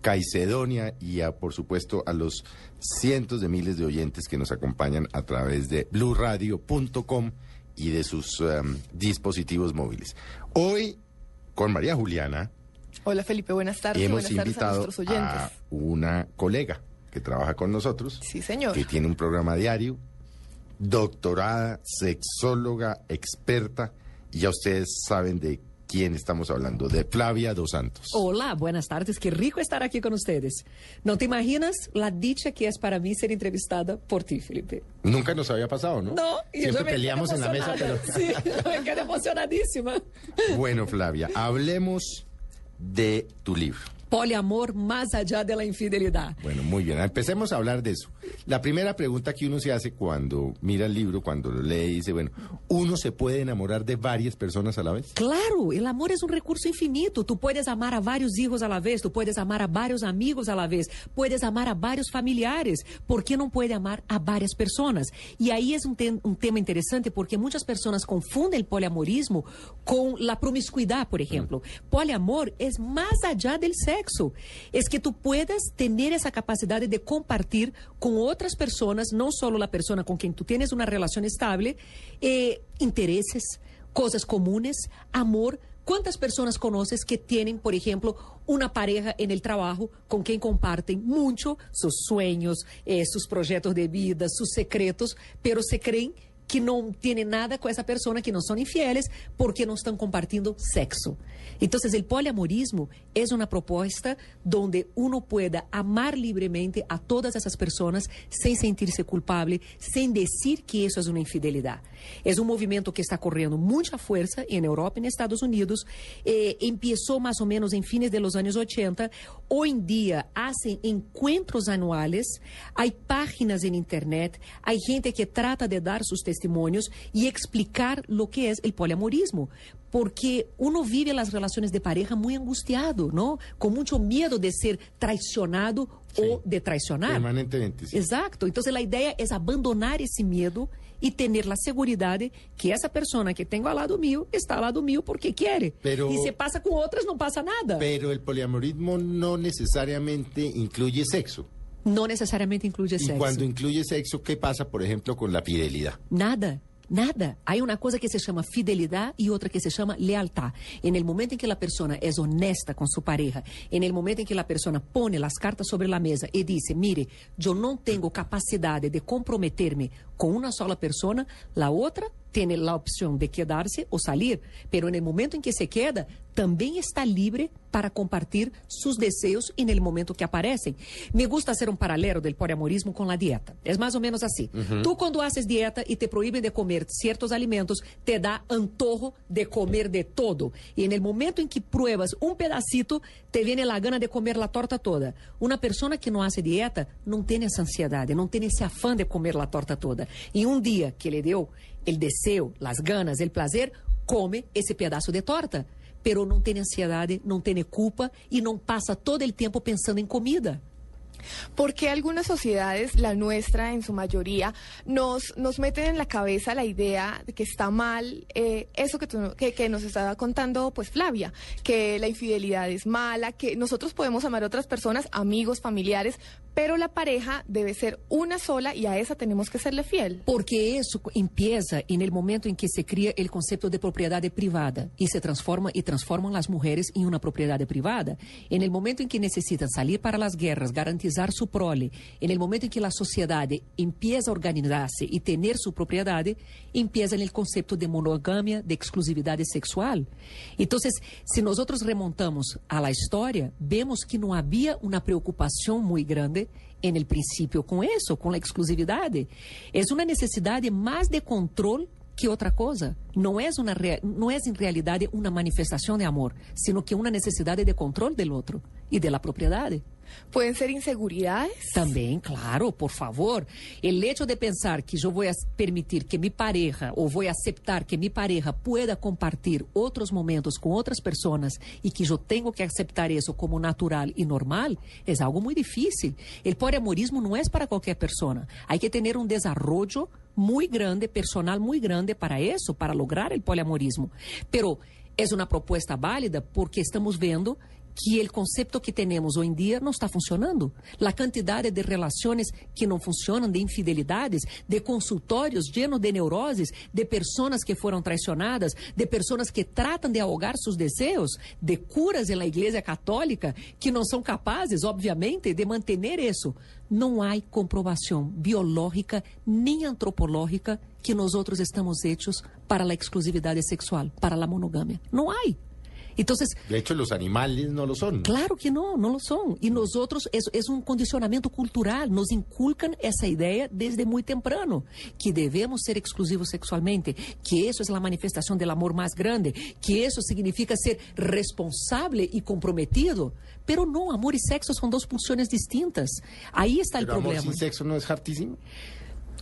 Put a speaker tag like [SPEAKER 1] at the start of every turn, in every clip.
[SPEAKER 1] Caicedonia y a, por supuesto a los cientos de miles de oyentes que nos acompañan a través de bluradio.com y de sus um, dispositivos móviles. Hoy, con María Juliana,
[SPEAKER 2] Hola Felipe, buenas tardes.
[SPEAKER 1] hemos
[SPEAKER 2] buenas tardes a
[SPEAKER 1] invitado
[SPEAKER 2] nuestros
[SPEAKER 1] a una colega que trabaja con nosotros,
[SPEAKER 2] Sí, señor.
[SPEAKER 1] que tiene un programa diario, doctorada, sexóloga, experta, y ya ustedes saben de quién estamos hablando, de Flavia Dos Santos.
[SPEAKER 3] Hola, buenas tardes. Qué rico estar aquí con ustedes. No te imaginas la dicha que es para mí ser entrevistada por ti, Felipe.
[SPEAKER 1] Nunca nos había pasado, ¿no?
[SPEAKER 3] No, y
[SPEAKER 1] Siempre
[SPEAKER 3] me
[SPEAKER 1] peleamos en la mesa, pero...
[SPEAKER 3] Sí, me quedé emocionadísima.
[SPEAKER 1] Bueno, Flavia, hablemos de tu libro.
[SPEAKER 3] Poliamor más allá de la infidelidad.
[SPEAKER 1] Bueno, muy bien. Empecemos a hablar de eso. La primera pregunta que uno se hace cuando mira el libro, cuando lo lee, dice, bueno, ¿uno se puede enamorar de varias personas a la vez?
[SPEAKER 3] Claro, el amor es un recurso infinito. Tú puedes amar a varios hijos a la vez, tú puedes amar a varios amigos a la vez, puedes amar a varios familiares. ¿Por qué no puede amar a varias personas? Y ahí es un, tem- un tema interesante porque muchas personas confunden el poliamorismo con la promiscuidad, por ejemplo. Poliamor es más allá del sexo. Es que tú puedas tener esa capacidad de compartir con otras personas, no solo la persona con quien tú tienes una relación estable, eh, intereses, cosas comunes, amor. ¿Cuántas personas conoces que tienen, por ejemplo, una pareja en el trabajo con quien comparten mucho sus sueños, eh, sus proyectos de vida, sus secretos, pero se creen que no tienen nada con esa persona, que no son infieles, porque no están compartiendo sexo. Entonces, el poliamorismo es una propuesta donde uno pueda amar libremente a todas esas personas sin sentirse culpable, sin decir que eso es una infidelidad. Es un movimiento que está corriendo mucha fuerza en Europa y en Estados Unidos. Eh, empezó más o menos en fines de los años 80. Hoy en día hacen encuentros anuales, hay páginas en Internet, hay gente que trata de dar sus testimonios y explicar lo que es el poliamorismo. Porque uno vive las relaciones de pareja muy angustiado, ¿no? Con mucho miedo de ser traicionado o de traicionar.
[SPEAKER 1] Permanentemente. sí.
[SPEAKER 3] Exacto. Entonces la idea es abandonar ese miedo y tener la seguridad de que esa persona que tengo al lado mío está al lado mío porque quiere.
[SPEAKER 1] Pero-
[SPEAKER 3] y si pasa con otras no pasa nada.
[SPEAKER 1] Pero el poliamorismo no necesariamente incluye sexo.
[SPEAKER 3] No necesariamente incluye
[SPEAKER 1] Y
[SPEAKER 3] sexo.
[SPEAKER 1] cuando incluye sexo, ¿qué pasa, por ejemplo, con la fidelidad?
[SPEAKER 3] Nada. Nada. Hay una cosa que se llama fidelidad y otra que se llama lealtad. En el momento en que la persona es honesta con su pareja, en el momento en que la persona pone las cartas sobre la mesa y dice, mire, yo no tengo capacidad de comprometerme con una sola persona, la otra tiene la opción de quedarse o salir. Pero en el momento en que se queda, también está libre para compartir sus deseos en el momento que aparecen. Me gusta hacer un paralelo del poliamorismo con la dieta. Es más o menos así. Tú cuando haces dieta y te prohíben de comer ciertos alimentos, te da antojo de comer de todo. Y en el momento en que pruebas un pedacito, te viene la gana de comer la torta toda. Una persona que no hace dieta no tiene esa ansiedad, no tiene ese afán de comer la torta toda. Y un día que le dio el deseo, las ganas, el placer, come ese pedazo de torta. Pero não tem ansiedade, não tem culpa e não passa todo el tiempo pensando en comida.
[SPEAKER 2] Porque algunas sociedades, la nuestra en su mayoría, nos, nos meten en la cabeza la idea de que está mal eh, eso que, tú- que, que nos estaba contando pues Flavia, que la infidelidad es mala, que nosotros podemos amar a otras personas, amigos, familiares, pero la pareja debe ser una sola y a esa tenemos que serle fiel.
[SPEAKER 3] Porque isso empieza en el momento en que se cria el concepto de propiedad privada y se transforma y transforman las mujeres en una propiedad privada. En el momento en que necesitan salir para las guerras, garantizar su prole, en el momento en que la sociedad empieza a organizarse y tener su propiedad, empieza en el concepto de monogamia, de exclusividad sexual. Entonces, si nosotros remontamos a la historia, vemos que no había una preocupación muy grande en el principio con eso, con la exclusividad. Es una necesidad más de control que outra coisa. Não é, uma, não é em realidade uma manifestação de amor, sino que uma necessidade de controle do outro e da propriedade.
[SPEAKER 4] ¿Pueden ser inseguridades?
[SPEAKER 3] Também, claro, por favor. El hecho de pensar que eu vou as- permitir que mi pareja, ou vou aceitar que mi pareja pueda compartir outros momentos com outras pessoas e que eu tenho que aceitar isso como natural e normal, é algo muito difícil. El poliamorismo não é para qualquer pessoa. Hay que ter um desenvolvimento muito grande, personal muito grande para isso, para lograr el poliamorismo. Pero é uma proposta válida porque estamos vendo que o conceito que temos hoje em dia não está funcionando. A quantidade de relações que não funcionam, de infidelidades, de consultórios llenos de neuroses, de pessoas que foram traicionadas, de pessoas que tratam de ahogar seus desejos, de curas na Igreja Católica que não são capazes, obviamente, de manter isso. Não há comprovação biológica nem antropológica que nós outros estamos hechos para a exclusividade sexual, para a monogamia. Não há. Então,
[SPEAKER 5] De hecho, los animales no lo son.
[SPEAKER 3] Claro que não, não lo são. E nós outros, é, é um condicionamento cultural, nos inculcam essa ideia desde muito temprano, que devemos ser exclusivos sexualmente, que isso é a manifestação do amor mais grande, que isso significa ser responsável e comprometido. Pero não, amor e sexo são duas pulsões distintas. Aí está
[SPEAKER 5] Pero amor
[SPEAKER 3] problema.
[SPEAKER 5] sin sexo no es hartísimo.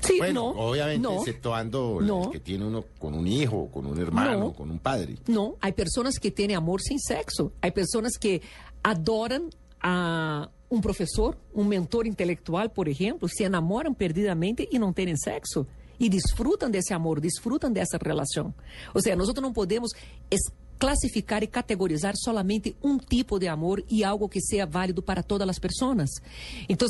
[SPEAKER 3] Sí,
[SPEAKER 5] Bueno,
[SPEAKER 3] no,
[SPEAKER 5] obviamente,
[SPEAKER 3] no.
[SPEAKER 5] exceptuando
[SPEAKER 3] No.
[SPEAKER 5] el que tiene uno con un hijo, con un hermano,
[SPEAKER 3] No.
[SPEAKER 5] con un padre.
[SPEAKER 3] Não, há pessoas que têm amor sem sexo. Há pessoas que adoram a um professor, um mentor intelectual, por exemplo, se enamoram perdidamente e não têm sexo. E desfrutam desse amor, desfrutam dessa relação. Ou seja, nós não podemos es- classificar e categorizar solamente um tipo de amor e algo que seja válido para todas as pessoas. Então,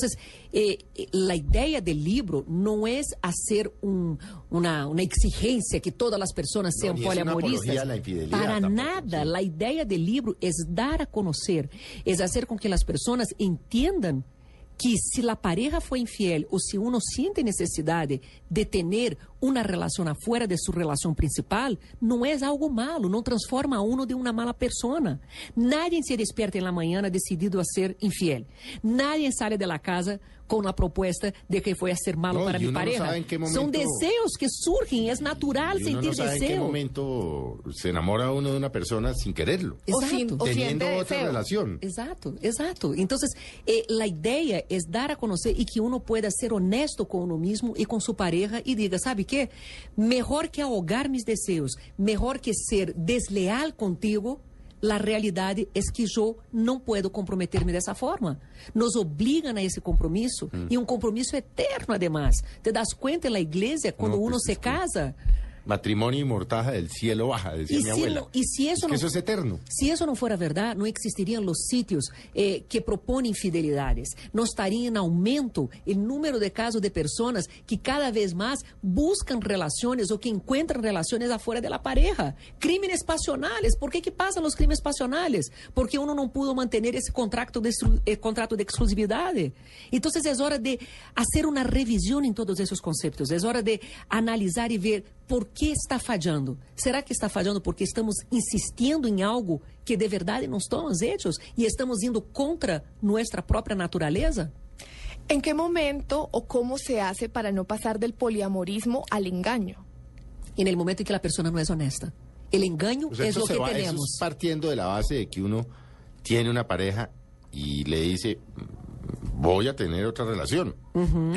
[SPEAKER 3] eh, eh, a ideia do livro não é fazer um, uma, uma exigência que todas as pessoas sejam
[SPEAKER 5] es una
[SPEAKER 3] poliamoristas. Para
[SPEAKER 5] tampoco,
[SPEAKER 3] nada.
[SPEAKER 5] sí.
[SPEAKER 3] A ideia do livro é dar a conhecer, é fazer com que as pessoas entendam que se a pareja foi infiel ou se uno siente necessidade de ter uma relação afuera de sua relação principal, não é algo malo, não transforma a uno de uma mala persona. Nadie se despierta em la mañana decidido a ser infiel. Nadie sale de la casa com a proposta de que foi a ser malo
[SPEAKER 5] No,
[SPEAKER 3] para
[SPEAKER 5] y
[SPEAKER 3] mi
[SPEAKER 5] no
[SPEAKER 3] pareja.
[SPEAKER 5] sabe en qué
[SPEAKER 3] São
[SPEAKER 5] momento-
[SPEAKER 3] deseos que surgem, é natural
[SPEAKER 5] Y uno
[SPEAKER 3] sentir
[SPEAKER 5] no sabe en qué momento se enamora uno de una persona sin quererlo.
[SPEAKER 4] O,
[SPEAKER 3] Exato.
[SPEAKER 4] sin, o
[SPEAKER 5] teniendo otra
[SPEAKER 4] deseo.
[SPEAKER 5] relación.
[SPEAKER 3] Exato, exato. Então, eh, a ideia é dar a conhecer e que uno pueda ser honesto com uno mesmo e com sua pareja e diga, sabe que? Melhor que ahogar mis desejos, melhor que ser desleal contigo, a realidade é que eu não puedo comprometer-me dessa forma. Nos obrigam a esse compromisso e um compromisso eterno, además. Te das conta na igreja quando
[SPEAKER 5] No,
[SPEAKER 3] uno se casa?
[SPEAKER 5] Matrimonio y mortaja del cielo baja, decía
[SPEAKER 3] Y
[SPEAKER 5] mi
[SPEAKER 3] si
[SPEAKER 5] abuela.
[SPEAKER 3] no- y si eso
[SPEAKER 5] es que
[SPEAKER 3] no-
[SPEAKER 5] eso es eterno.
[SPEAKER 3] Se isso não for a verdade, não existiriam os sítios eh, que propõem infidelidades. Não estaria em aumento o número de casos de pessoas que cada vez mais buscam relações ou que encontram relações afuera de la pareja. Crímenes passionales. Por que, que passam os crimes passionales? Porque uno não pudo manter esse contrato de, eh, contrato de exclusividade. Então, é hora de fazer uma revisão em todos esses conceitos. É hora de analisar e ver por que está falhando. Será que está falhando porque estamos insistindo em algo que de verdade não estamos hechos e estamos indo contra nossa própria natureza?
[SPEAKER 4] ¿En qué momento o cómo se hace para no pasar del poliamorismo al engaño?
[SPEAKER 3] E no momento em que a pessoa não é honesta. O engano
[SPEAKER 5] O sea,
[SPEAKER 3] é
[SPEAKER 5] eso,
[SPEAKER 3] o
[SPEAKER 5] se
[SPEAKER 3] que
[SPEAKER 5] va- eso
[SPEAKER 3] temos.
[SPEAKER 5] es partiendo de la base de que uno tiene una pareja y le dice, voy a tener otra relación.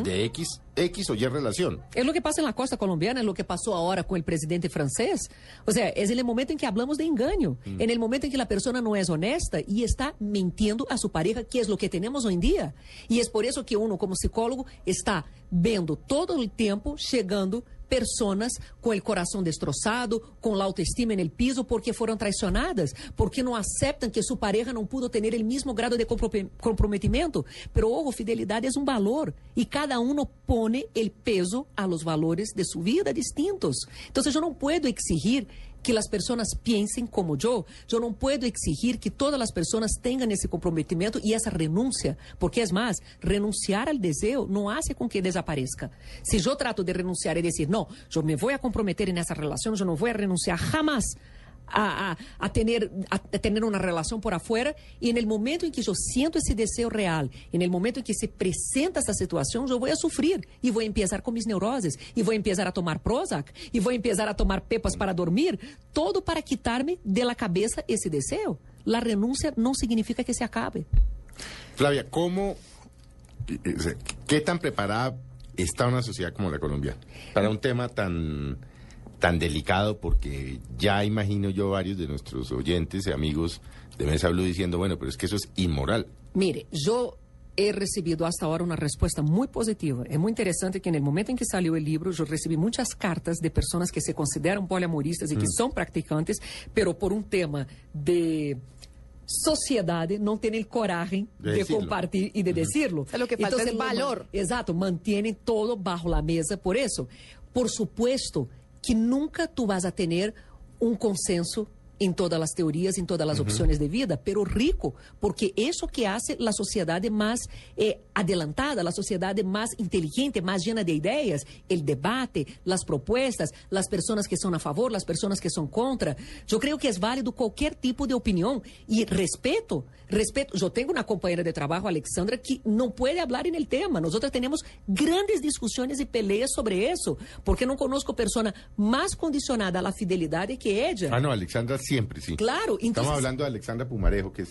[SPEAKER 5] De X, X o Y relación.
[SPEAKER 3] É o que passa na costa colombiana, é o que passou agora com o presidente francês. Ou seja, é o momento em que hablamos de engano. É no momento em que a pessoa não é honesta e está mentindo a sua pareja, que é o que temos hoje em dia. E é por isso que uno, como psicólogo, está vendo todo o tempo chegando pessoas com o coração destroçado, com a autoestima no piso, porque foram traicionadas, porque não aceitam que sua pareja não pudo ter o mesmo grado de compro- comprometimento. Pero, ojo, fidelidade é um valor e cada um pone o peso a los valores de sua vida distintos. Então, eu não puedo exigir que as pessoas pensem como eu. Eu não puedo exigir que todas as pessoas tenham esse comprometimento e essa renúncia, porque é mais, renunciar ao desejo não hace com que desapareça. Se eu trato de renunciar e dizer, não, eu me vou a comprometer nessa relação, eu não vou a renunciar jamás a, a, a, tener, a, tener una relación por afuera y en el momento en que yo siento ese deseo real, en el momento en que se presenta esa situación, yo voy a sufrir y voy a empezar con mis neuroses y voy a empezar a tomar Prozac y voy a empezar a tomar pepas para dormir, todo para quitarme de la cabeza ese deseo. La renuncia no significa que se acabe.
[SPEAKER 5] Flavia, ¿cómo, eh, eh, qué tan preparada está una sociedad como la colombiana para un tema tan, tan delicado? Porque ya imagino yo varios de nuestros oyentes y amigos de Mesa Blue diciendo, bueno, pero es que eso es inmoral.
[SPEAKER 3] Mire, yo he recibido hasta ahora una respuesta muy positiva. Es muy interesante que en el momento en que salió el libro, yo recibí muchas cartas de personas que se consideran poliamoristas y que son practicantes, pero por un tema de sociedade não tem o coragem de,
[SPEAKER 5] De
[SPEAKER 3] compartilhar e de decirlo.
[SPEAKER 4] sea, lo que falta es
[SPEAKER 3] lo
[SPEAKER 4] valor.
[SPEAKER 3] man- Exato, mantêm todo bajo la mesa por isso. Por supuesto que nunca tu vas a tener um consenso em todas as teorias, em todas as opções de vida, pero rico, porque isso que hace la sociedade mais eh, adelantada, la sociedade mais inteligente, mais llena de ideias, el debate, las propuestas, las personas que são a favor, las personas que são contra. Eu creio que é válido qualquer tipo de opinião e respeito, respeito. Eu tenho uma companheira de trabalho, Alexandra, que não pode falar em el tema. Nós temos grandes discussões e peleas sobre isso, porque não conosco pessoa mais condicionada à fidelidade que ella.
[SPEAKER 5] Ah, no, Alexandra siempre, sí.
[SPEAKER 3] Claro,
[SPEAKER 5] Estamos
[SPEAKER 3] entonces-
[SPEAKER 5] hablando de Alexandra Pumarejo, que es...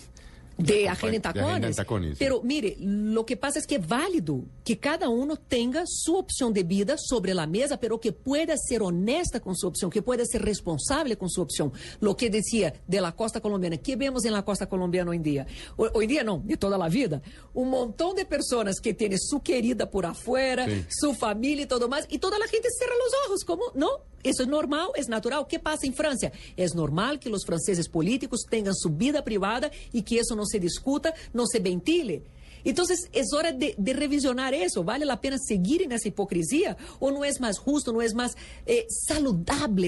[SPEAKER 3] de Agenda en
[SPEAKER 5] en
[SPEAKER 3] Tacones. Pero mire, lo que pasa es que es válido que cada uno tenga su opción de vida sobre la mesa, pero que pueda ser honesta con su opción, que pueda ser responsable con su opción. Lo que decía de la costa colombiana, ¿qué vemos en la costa colombiana hoy en día? Hoy, hoy día no, de toda la vida. Un montón de personas que tienen su querida por afuera,
[SPEAKER 5] Sí.
[SPEAKER 3] su familia y todo más, y toda la gente cierra los ojos, como, no, eso es normal, es natural. ¿Qué pasa en Francia? Es normal que los franceses políticos tengan su vida privada y que eso no se discuta, no se ventile. Entonces, es hora de, de revisionar eso. ¿Vale la pena seguir en esa hipocresía? ¿O no es más justo, no es más eh,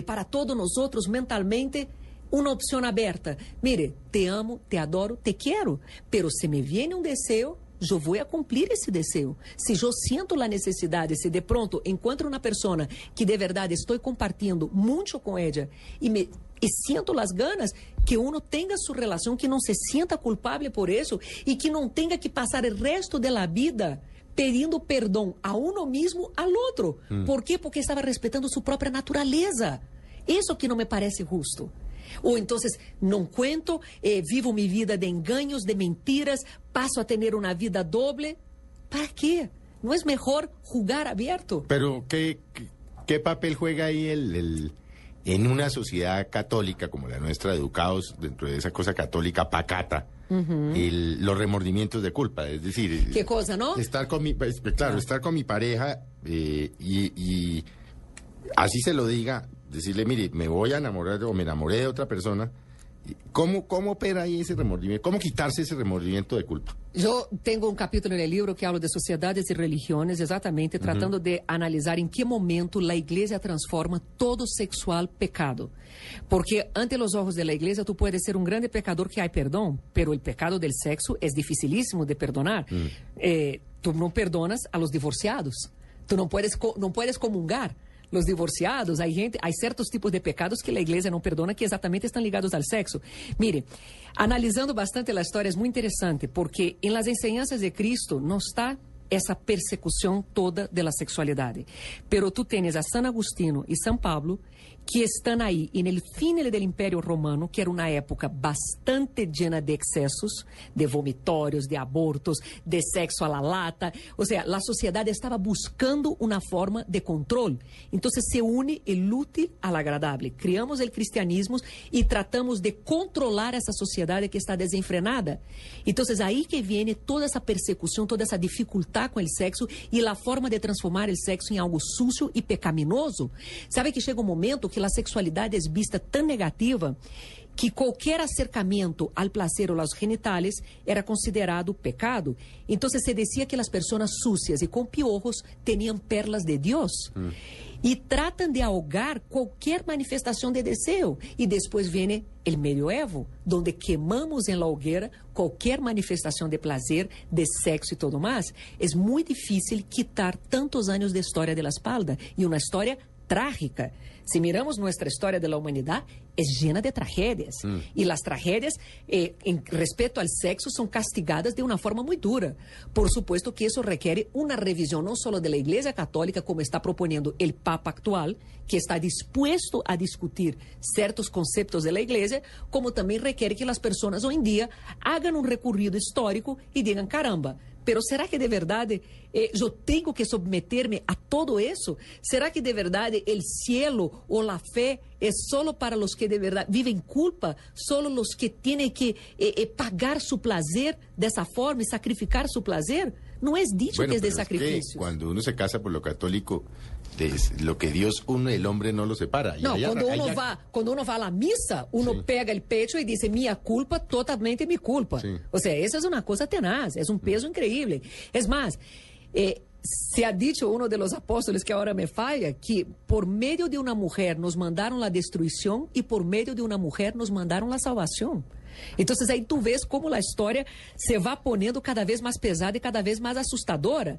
[SPEAKER 3] para todos nosotros mentalmente? Una opción abierta. Mire, te amo, te adoro, te quiero, pero se me viene un deseo, eu vou a cumprir esse desejo. Se eu sinto a necessidade, se de pronto encontro uma pessoa que de verdade estou compartilhando muito com ela e me e sinto as ganas que uno tenha sua relação, que não se sinta culpável por isso e que não tenha que passar o resto da vida pedindo perdão a uno mesmo ao outro. Por quê? Porque estava respeitando sua própria natureza. Isso que não me parece justo. Ou então, não cuento, eh, vivo minha vida de enganos, de mentiras, passo a ter uma vida doble. ¿Para quê? Não é melhor jugar aberto?
[SPEAKER 5] Pero, ¿qué, qué, qué papel juega ahí el, el- en una sociedad católica como la nuestra, educados dentro de esa cosa católica pacata, el- los remordimientos de culpa? Es decir,
[SPEAKER 3] ¿Qué cosa, no?
[SPEAKER 5] Estar con mi, pues, claro, estar con mi pareja eh, y, y así se lo diga, decirle, mire, me voy a enamorar o me enamoré de otra persona. ¿Cómo, cómo opera ahí ese remordimiento? ¿Cómo quitarse ese remordimiento de culpa?
[SPEAKER 3] Eu tenho um capítulo no livro que habla de sociedades e religiões, exatamente tratando de analisar em que momento a igreja transforma todo sexual pecado. Porque ante os olhos da igreja tu puedes ser um grande pecador que há perdão, pero o pecado del sexo é dificilíssimo de perdonar. Eh, tu não perdonas a los divorciados. Tu não puedes, não puedes comungar los divorciados, hay gente, hay certos tipos de pecados que la iglesia no perdona que exatamente están ligados al sexo. Mire, analizando bastante la historia es muy interesante porque en las enseñanzas de Cristo no está essa persecução toda da sexualidade. Pero tu tens a San Agustino e São Pablo que estão aí e no fim do Império Romano, que era uma época bastante llena de excessos, de vomitórios, de abortos, de sexo a la lata. Ou seja, a sociedade estava buscando uma forma de controle. Então se une o útil ao agradável. Criamos o cristianismo e tratamos de controlar essa sociedade que está desenfrenada. Então aí que vem toda essa persecução, toda essa dificuldade com o sexo e a forma de transformar o sexo em algo sucio e pecaminoso. Sabe que chega um momento que a sexualidade é vista tão negativa que qualquer acercamento ao prazer ou aos genitales era considerado pecado. Então se dizia que as pessoas sucias e com piojos tinham perlas de Deus. E tratam de ahogar qualquer manifestação de desejo. E depois vem o medioevo, onde queimamos em la hogueira qualquer manifestação de prazer, de sexo e tudo mais. É muito difícil quitar tantos anos de história de la espalda. E uma história trágica. Se miramos nossa história da humanidade, es llena de tragedias. Y las tragedias eh, en respecto al sexo son castigadas de una forma muy dura. Por supuesto que eso requiere una revisión no solo de la Iglesia Católica, como está proponiendo el Papa actual, que está dispuesto a discutir ciertos conceptos de la Iglesia, como también requiere que las personas hoy en día hagan un recorrido histórico y digan, caramba, pero será que de verdade eh, eu tenho que submeter-me a todo isso? Será que de verdade o cielo ou a fé é só para os que de verdade vivem culpa? Só os que têm que eh, eh, pagar seu prazer dessa forma e sacrificar seu prazer? Não é dicho
[SPEAKER 1] bueno,
[SPEAKER 3] que é de
[SPEAKER 1] que cuando uno se casa por lo católico, de lo que Dios une, el hombre no lo separa. Y ahí
[SPEAKER 3] quando
[SPEAKER 1] arran-
[SPEAKER 3] uno
[SPEAKER 1] ya-
[SPEAKER 3] va, quando uno va à missa, uno
[SPEAKER 1] Sim.
[SPEAKER 3] pega o pecho e diz minha culpa, totalmente minha culpa.
[SPEAKER 1] Sim.
[SPEAKER 3] Ou seja, essa é uma coisa tenaz, é um peso incrível. É mais, eh, se ha dicho uno de los apóstoles que ahora me falla que por medio de una mujer nos mandaron la destruição e por medio de una mujer nos mandaron la salvación. Entonces aí tu ves como a história se va ponendo cada vez mais pesada e cada vez mais assustadora.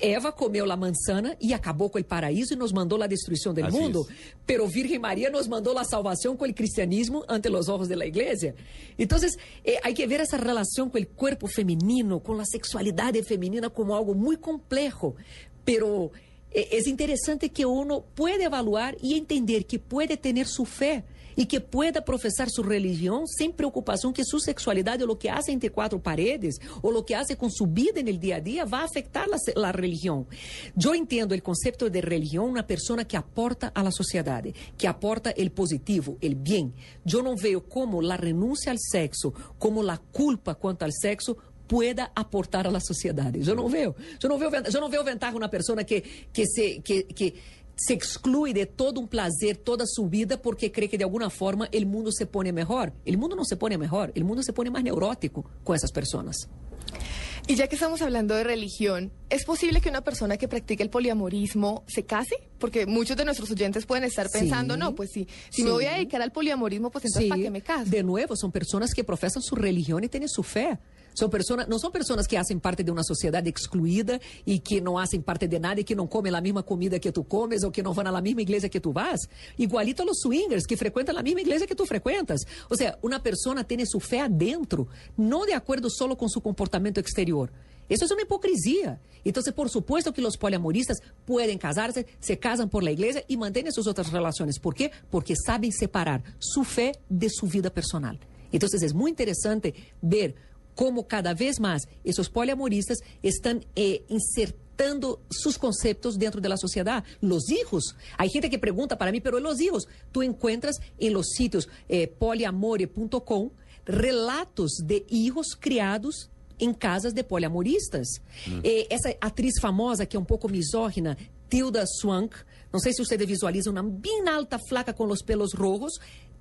[SPEAKER 3] Eva comeu a manzana e acabou com o paraíso e nos mandou a destruição do
[SPEAKER 1] Así
[SPEAKER 3] mundo.
[SPEAKER 1] es.
[SPEAKER 3] Pero Virgen María nos mandó la salvación con el cristianismo ante los ojos de la iglesia. Entonces, eh, hay que ver esa relación con el cuerpo femenino, con la sexualidad femenina como algo muy complejo. Pero eh, es interesante que uno puede evaluar y entender que puede tener su fe y que pueda profesar su religión sin preocupación que su sexualidad o lo que hace entre cuatro paredes o lo que hace con su vida en el día a día va a afectar la, la religión. Yo entiendo el concepto de religión una persona que aporta a la sociedad, que aporta el positivo, el bien. Yo no veo cómo la renuncia al sexo, como la culpa cuanto al sexo pueda aportar a la sociedad. Yo no veo, yo no veo, yo no veo ventaja una persona que, que se, que, que se exclui de todo um prazer, toda sua vida, porque crê que de alguma forma o mundo se pone melhor. O mundo não se pone melhor, o mundo se pone mais neurótico com essas pessoas.
[SPEAKER 2] Y ya que estamos hablando de religión, ¿es posible que una persona que practique el poliamorismo se case? Porque muchos de nuestros oyentes pueden estar
[SPEAKER 3] Sí.
[SPEAKER 2] pensando, no, pues sí, si
[SPEAKER 3] Sí.
[SPEAKER 2] me voy a dedicar al poliamorismo, pues entonces ¿para qué me caso?
[SPEAKER 3] De nuevo, são pessoas que professam sua religião e têm sua fé. São pessoas, não são pessoas que fazem parte de uma sociedade excluída e que não fazem parte de nada e que não comem a mesma comida que tu comes ou que não vão na mesma igreja que tu vas. Igualito a los swingers que frequentam a mesma igreja que tu frequentas. Ou seja, uma pessoa tem sua fé adentro, não de acordo solo com seu comportamento exterior. Isso é uma hipocrisia. Então, por supuesto que os poliamoristas podem casar-se, se casam por la igreja e mantêm suas outras relações. Por quê? Porque sabem separar sua fé de sua vida personal. Então, é muito interessante ver como cada vez mais esses poliamoristas estão eh, insertando seus conceitos dentro da sociedade. Los hijos, há gente que pergunta para mim, pero los hijos, tu encuentras em los sitios eh, poliamore.com relatos de hijos criados em casas de poliamoristas. Eh, essa atriz famosa, que é um pouco misógina, Tilda Swank, não sei se vocês visualizam, uma bem alta, flaca, com os pelos rojos,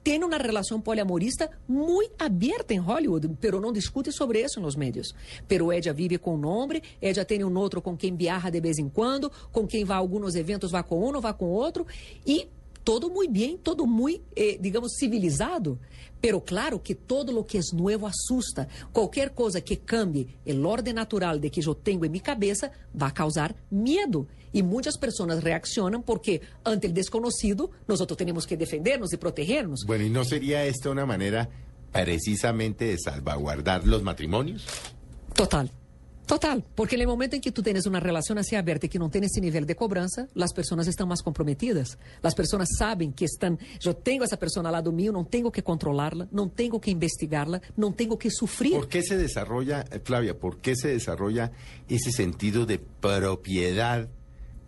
[SPEAKER 3] tem uma relação poliamorista muito aberta em Hollywood, pero não discute sobre isso nos médios. Pero ella vive com um homem, ella tem um outro com quem viaja de vez em quando, com quem vai a alguns eventos, vai com um, vai com outro, e todo muy bien, todo muy, eh, digamos, civilizado. Pero claro que todo lo que es nuevo asusta. Cualquier cosa que cambie el orden natural de que yo tengo en mi cabeza va a causar miedo. Y muchas personas reaccionan porque ante el desconocido nosotros tenemos que defendernos y protegernos.
[SPEAKER 1] Bueno, ¿y no sería esta una manera precisamente de salvaguardar los matrimonios?
[SPEAKER 3] Total. Total, porque en el momento en que tú tienes una relación así abierta y que no tienes ese nivel de cobranza, las personas están más comprometidas. Las personas saben que están, yo tengo a esa persona al lado mío, no tengo que controlarla, no tengo que investigarla, no tengo que sufrir.
[SPEAKER 1] ¿Por qué se desarrolla, eh, Flavia, por qué se desarrolla ese sentido de propiedad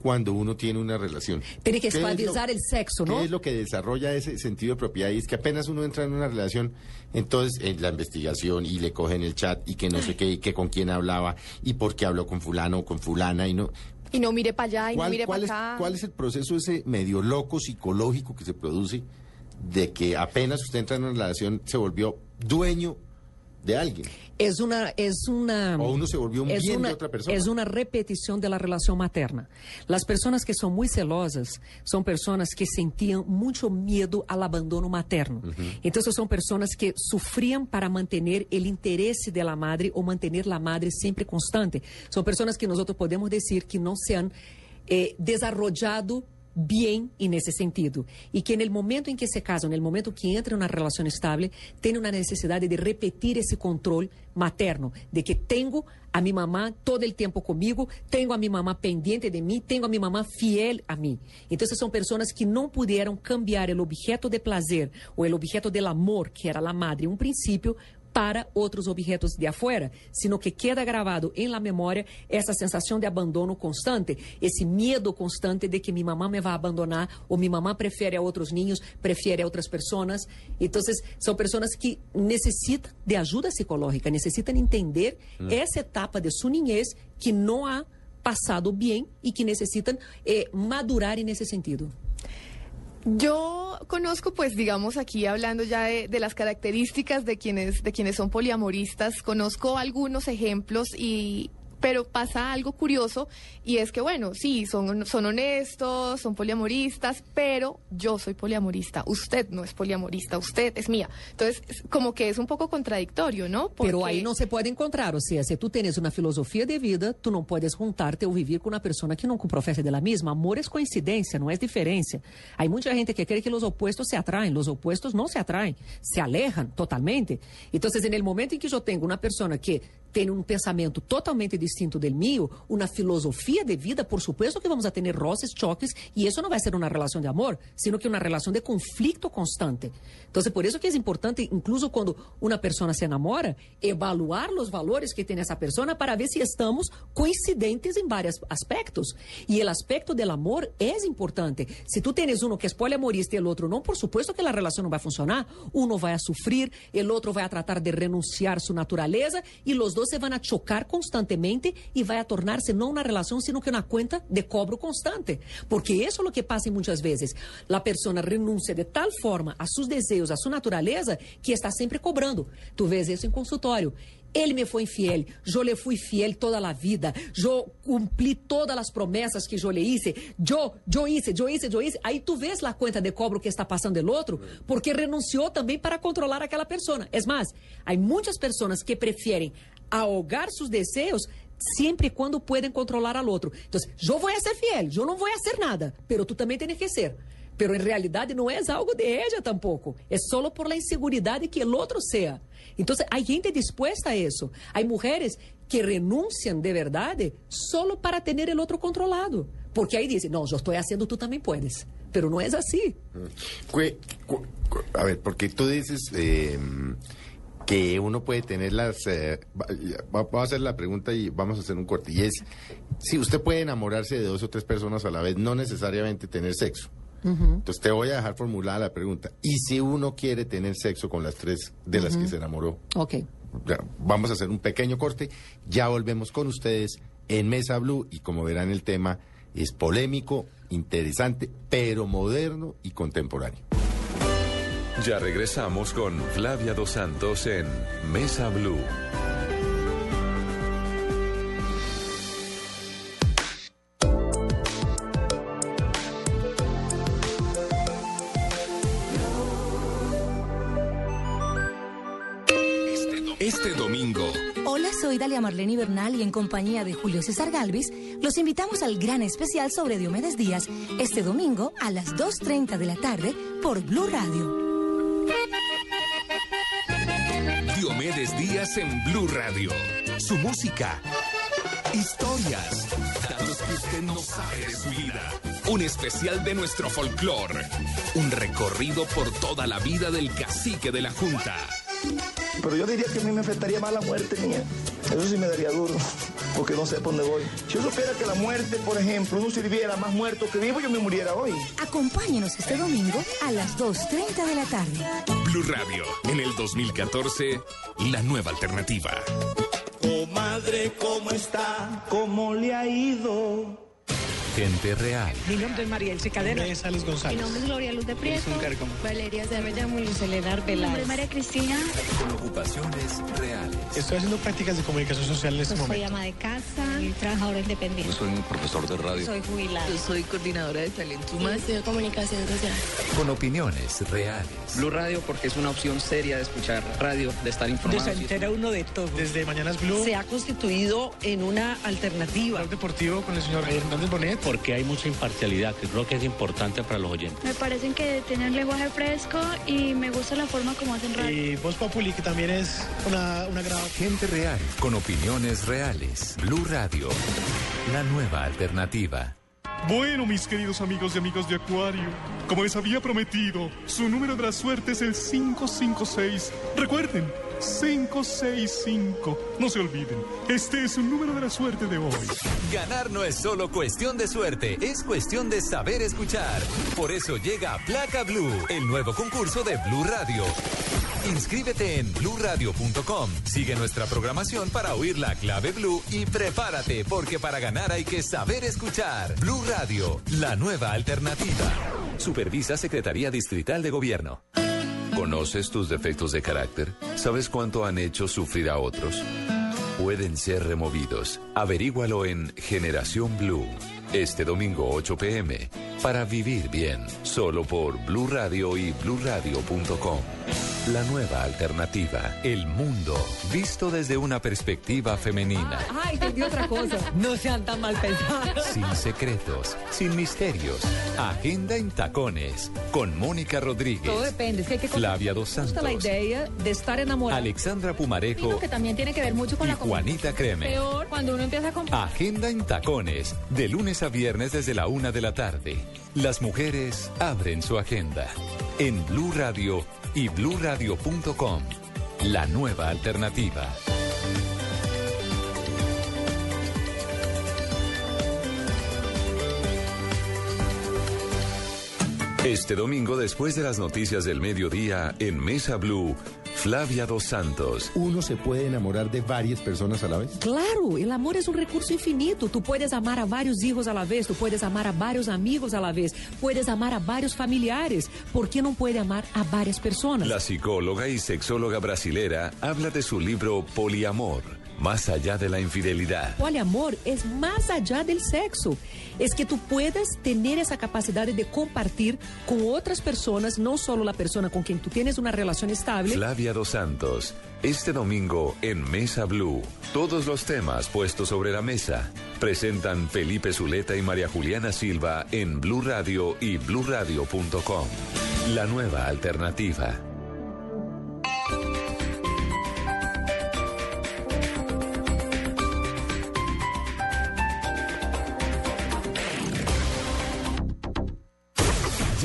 [SPEAKER 1] cuando uno tiene una relación?
[SPEAKER 3] Tiene que
[SPEAKER 1] ¿Qué es lo-
[SPEAKER 3] esclavizar el sexo, ¿no?
[SPEAKER 1] ¿Qué es lo que desarrolla ese sentido de propiedad? Y es que apenas uno entra en una relación, entonces en la investigación y le cogen el chat y que no sé qué, y que con quién hablaba y por qué habló con fulano o con fulana y no.
[SPEAKER 2] Y no mire para allá y no
[SPEAKER 1] ¿Cuál,
[SPEAKER 2] mire para
[SPEAKER 1] es,
[SPEAKER 2] acá.
[SPEAKER 1] ¿Cuál es el proceso ese medio loco psicológico que se produce de que apenas usted entra en una relación se volvió dueño de alguien?
[SPEAKER 3] Es una, es una,
[SPEAKER 1] O uno se volvió un
[SPEAKER 3] es
[SPEAKER 1] bien de
[SPEAKER 3] una-
[SPEAKER 1] otra persona.
[SPEAKER 3] Es una repetición de la relación materna. Las personas que son muy celosas son personas que sentían mucho miedo al abandono materno. Entonces son personas que sufrían para mantener el interés de la madre o mantener la madre siempre constante. Son personas que nosotros podemos decir que no se han eh, desarrollado bien en ese sentido. Y que en el momento en que se casan, en el momento que entra en una relación estable, tiene una necesidad de repetir ese control materno, de que tengo a mi mamá todo el tiempo conmigo, tengo a mi mamá pendiente de mí, tengo a mi mamá fiel a mí. Entonces son personas que no pudieron cambiar el objeto de placer o el objeto del amor, que era la madre, un principio, para outros objetos de afuera, sino que queda gravado em la memória essa sensação de abandono constante, esse medo constante de que minha mamã me vai abandonar ou minha mamã prefere a outros ninhos, prefere a outras pessoas. Então, são pessoas que necessitam de ajuda psicológica, necessitam entender hum. essa etapa de sua niñez que não há passado bem e que necessitam eh, madurar nesse sentido.
[SPEAKER 2] Yo conozco, pues, digamos, aquí hablando ya de, las características de quienes, de quienes son poliamoristas, conozco algunos ejemplos y pero pasa algo curioso y es que, bueno, sí, son, son honestos, son poliamoristas, pero yo soy poliamorista, usted no es poliamorista, usted es mía. Entonces, como que es un poco contradictorio, ¿no?
[SPEAKER 3] Porque... Pero ahí no se puede encontrar, o sea, si tú tienes una filosofía de vida, tú no puedes juntarte o vivir con una persona que no profesa de la misma. Amor es coincidencia, no es diferencia. Hay mucha gente que cree que los opuestos se atraen, los opuestos no se atraen, se alejan totalmente. Entonces, en el momento en que yo tengo una persona que tem um pensamento totalmente distinto del mío, uma filosofia de vida, por supuesto que vamos a ter roces, choques, e isso não vai ser uma relação de amor, sino que uma relação de conflito constante. Então, por isso que é importante, incluso quando uma pessoa se enamora, evaluar os valores que tem essa pessoa para ver se estamos coincidentes em vários aspectos. E o aspecto do amor é importante. Se tu tens um que é poliamorista e o outro não, por supuesto que a relação não vai funcionar. Um vai a sofrer, o outro vai a tratar de renunciar sua natureza e os dois dos se van a chocar constantemente y va a tornarse no una relación, sino que una cuenta de cobro constante. Porque eso es lo que pasa muchas veces. La persona renuncia de tal forma a sus deseos, a su naturaleza, que está sempre cobrando. Tu ves isso em consultório. Ele me foi infiel, eu lhe fui fiel toda a vida, eu cumpri todas as promessas que eu lhe hice, eu, eu hice, eu hice, eu hice. Aí tu vês a conta de cobro que está passando do outro, porque renunciou também para controlar aquela pessoa. É mais, há muitas pessoas que preferem ahogar seus desejos sempre quando podem controlar al outro. Então, eu vou ser fiel, eu não vou ser nada, pero tu também tens que ser. Pero em realidade não é algo de ella tampoco, é só por la inseguridade que o outro seja. Então, há gente disposta a isso. Há mulheres que renunciam de verdade só para ter o outro controlado. Porque aí dizem, não, eu estou fazendo, tu também puedes. Pero não é assim.
[SPEAKER 1] A ver, porque tu dizes... Eh... que uno puede tener las... Eh, vamos a hacer la pregunta y vamos a hacer un corte. Y es, si usted puede enamorarse de dos o tres personas a la vez, no necesariamente tener sexo. Entonces te voy a dejar formulada la pregunta. ¿Y si uno quiere tener sexo con las tres de las que se enamoró?
[SPEAKER 3] Ok.
[SPEAKER 1] Vamos a hacer un pequeño corte. Ya volvemos con ustedes en Mesa Blue y como verán el tema es polémico, interesante, pero moderno y contemporáneo.
[SPEAKER 6] Ya regresamos con Flavia Dos Santos en Mesa Blue. Este domingo.
[SPEAKER 7] Hola, soy Dalia Marlene Bernal y en compañía de Julio César Galvis los invitamos al gran especial sobre Diomedes Díaz este domingo a las 2.30 de la tarde por Blue Radio.
[SPEAKER 6] Diomedes Díaz en Blue Radio. Su música, historias, datos que usted no sabe de su vida. Un especial de nuestro folclore. Un recorrido por toda la vida del cacique de la Junta.
[SPEAKER 8] Pero yo diría que a mí me afectaría más la muerte mía. Eso sí me daría duro, porque no sé por dónde voy. Si yo supiera que la muerte, por ejemplo, no sirviera más muerto que vivo, yo me muriera hoy.
[SPEAKER 7] Acompáñenos este domingo a las 2.30 de la tarde.
[SPEAKER 6] Blue Radio, en el 2014, la nueva alternativa.
[SPEAKER 8] Comadre, ¿cómo está? ¿Cómo le ha ido?
[SPEAKER 6] Gente real.
[SPEAKER 9] Mi nombre es María Elce Cadena.
[SPEAKER 10] Mi nombre es González.
[SPEAKER 11] Mi nombre es Gloria Luz de Prieto.
[SPEAKER 9] Valeria Se me llamo Luz Elenar
[SPEAKER 11] Mi nombre es María Cristina.
[SPEAKER 6] Con ocupaciones reales.
[SPEAKER 10] Estoy haciendo prácticas de comunicación social en este
[SPEAKER 11] Yo
[SPEAKER 10] momento.
[SPEAKER 11] Soy ama de casa y trabajadora independiente.
[SPEAKER 12] Yo soy un profesor de radio.
[SPEAKER 11] Soy jubilada.
[SPEAKER 13] Yo soy coordinadora de talento
[SPEAKER 11] humano. Estudio comunicación social.
[SPEAKER 6] Con opiniones reales.
[SPEAKER 12] Blue Radio porque es una opción seria de escuchar radio, de estar informado.
[SPEAKER 9] Se entera uno de todo.
[SPEAKER 10] Desde Mañanas Blue.
[SPEAKER 13] Se ha constituido en una alternativa.
[SPEAKER 10] Deportivo con el señor Hernández Bonet.
[SPEAKER 14] Porque hay mucha imparcialidad, que creo que es importante para los oyentes.
[SPEAKER 15] Me parecen que tienen lenguaje fresco y me gusta la forma como hacen radio.
[SPEAKER 14] Y Voz Populi, que también es una, una gran...
[SPEAKER 16] Gente real, con opiniones reales. Blue Radio, la nueva alternativa.
[SPEAKER 17] Bueno, mis queridos amigos y amigos de Acuario, como les había prometido, su número de la suerte es el 556. Recuerden, 565. No se olviden, este es un número de la suerte de hoy.
[SPEAKER 16] Ganar no es solo cuestión de suerte, es cuestión de saber escuchar. Por eso llega Placa Blue, el nuevo concurso de Blue Radio. Inscríbete en bluradio.com. Sigue nuestra programación para oír la clave Blue y prepárate, porque para ganar hay que saber escuchar. Blue Radio, la nueva alternativa. Supervisa Secretaría Distrital de Gobierno. ¿Conoces tus defectos de carácter? ¿Sabes cuánto han hecho sufrir a otros? Pueden ser removidos. Averígualo en Generación Blue. Este domingo 8 pm. Para vivir bien. Solo por Blue Radio y bluradio.com. La nueva alternativa. El mundo. Visto desde una perspectiva femenina.
[SPEAKER 3] Ay, entendí otra cosa. No sean tan mal pensados.
[SPEAKER 16] Sin secretos, sin misterios. Agenda en tacones. Con Mónica Rodríguez.
[SPEAKER 3] Todo depende. Es que hay que
[SPEAKER 16] Flavia Dos
[SPEAKER 3] gusta la
[SPEAKER 16] Santos.
[SPEAKER 3] idea de estar enamorado.
[SPEAKER 16] Alexandra Pumarejo
[SPEAKER 18] que también tiene que ver mucho con
[SPEAKER 16] y
[SPEAKER 18] la.
[SPEAKER 16] Juanita Creme.
[SPEAKER 18] Peor cuando uno empieza a comprar.
[SPEAKER 16] Agenda en tacones. De lunes a viernes desde la una de la tarde. Las mujeres abren su agenda. En Blue Radio y bluradio.com. La nueva alternativa. Este domingo, después de las noticias del mediodía, en Mesa Blue, Flavia Dos Santos.
[SPEAKER 5] ¿Uno se puede enamorar de varias personas a la vez?
[SPEAKER 3] Claro, el amor es un recurso infinito. Tú puedes amar a varios hijos a la vez, tú puedes amar a varios amigos a la vez, puedes amar a varios familiares. ¿Por qué no puede amar a varias personas?
[SPEAKER 16] La psicóloga y sexóloga brasilera habla de su libro Poliamor, más allá de la infidelidad.
[SPEAKER 3] Poliamor es más allá del sexo. Es que tú puedas tener esa capacidad de compartir con otras personas, no solo la persona con quien tú tienes una relación estable.
[SPEAKER 16] Flavia Dos Santos, este domingo en Mesa Blue. Todos los temas puestos sobre la mesa presentan Felipe Zuleta y María Juliana Silva en Blue Radio y bluradio.com. La nueva alternativa.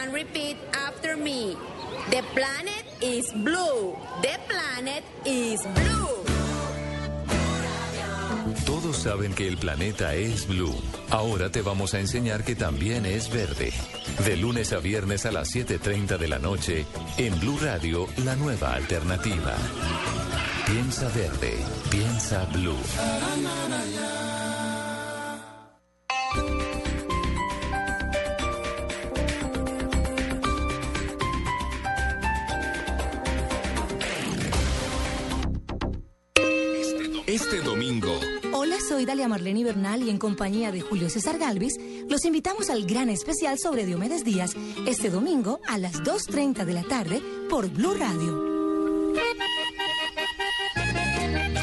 [SPEAKER 19] And repeat after me. The planet is blue. The planet is blue.
[SPEAKER 16] Todos saben que el planeta es blue. Ahora te vamos a enseñar que también es verde. De lunes a viernes a las 7.30 de la noche, en Blue Radio, la nueva alternativa. Piensa verde, piensa blue.
[SPEAKER 6] Este domingo,
[SPEAKER 7] Hola, soy Dalia Marlene Bernal y en compañía de Julio César Galvis los invitamos al gran especial sobre Diomedes Díaz este domingo a las 2.30 de la tarde por Blue Radio.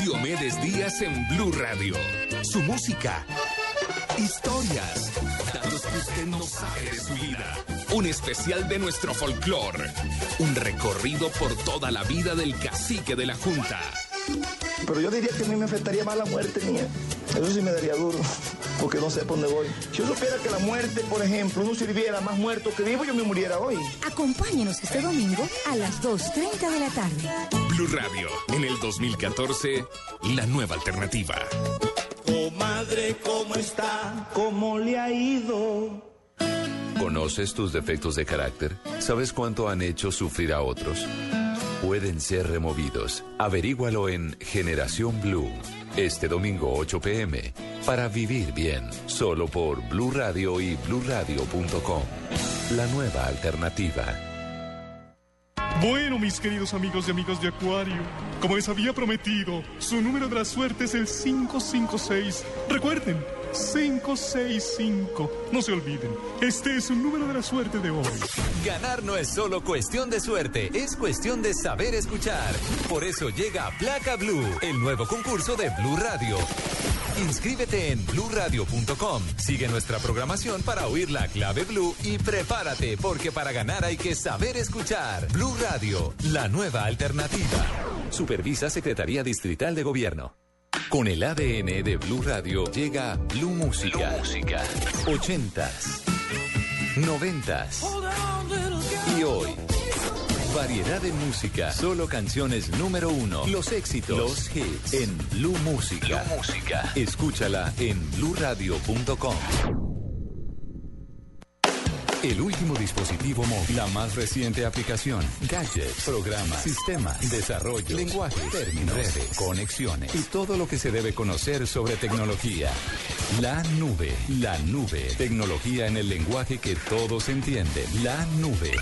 [SPEAKER 6] Diomedes Díaz en Blue Radio. Su música, historias, datos que usted no sabe de su vida. Un especial de nuestro folclore. Un recorrido por toda la vida del cacique de la Junta.
[SPEAKER 8] Pero yo diría que a mí me afectaría más la muerte mía. Eso sí me daría duro, porque no sé por dónde voy. Si yo supiera que la muerte, por ejemplo, no sirviera más muerto que vivo, yo me muriera hoy.
[SPEAKER 7] Acompáñenos este domingo a las 2.30 de la tarde.
[SPEAKER 6] Blue Radio, en el 2014, la nueva alternativa.
[SPEAKER 8] Comadre, ¿cómo está? ¿Cómo le ha ido?
[SPEAKER 16] ¿Conoces tus defectos de carácter? ¿Sabes cuánto han hecho sufrir a otros? Pueden ser removidos. Averígualo en Generación Blue. Este domingo 8 pm. Para vivir bien. Solo por Blue Radio y bluradio.com. La nueva alternativa.
[SPEAKER 17] Bueno, mis queridos amigos y amigos de Acuario, como les había prometido, su número de la suerte es el 556. Recuerden, 565. No se olviden, este es un número de la suerte de hoy.
[SPEAKER 20] Ganar no es solo cuestión de suerte, es cuestión de saber escuchar. Por eso llega Placa Blue, el nuevo concurso de Blue Radio. Inscríbete en bluradio.com. Sigue nuestra programación para oír la clave Blue y prepárate, porque para ganar hay que saber escuchar. Blue Radio, la nueva alternativa.
[SPEAKER 16] Supervisa Secretaría Distrital de Gobierno. Con el ADN de Blue Radio llega Blue Música. Música. 80s, 90s y hoy. Variedad de música, solo canciones número uno, los éxitos, los hits en Blue Música. Blue Música. Escúchala en bluradio.com. El último dispositivo móvil, la más reciente aplicación, gadgets, programas, sistemas, desarrollo, lenguaje, términos, redes, conexiones y todo lo que se debe conocer sobre tecnología. La nube, la nube, tecnología en el lenguaje que todos entienden. La nube,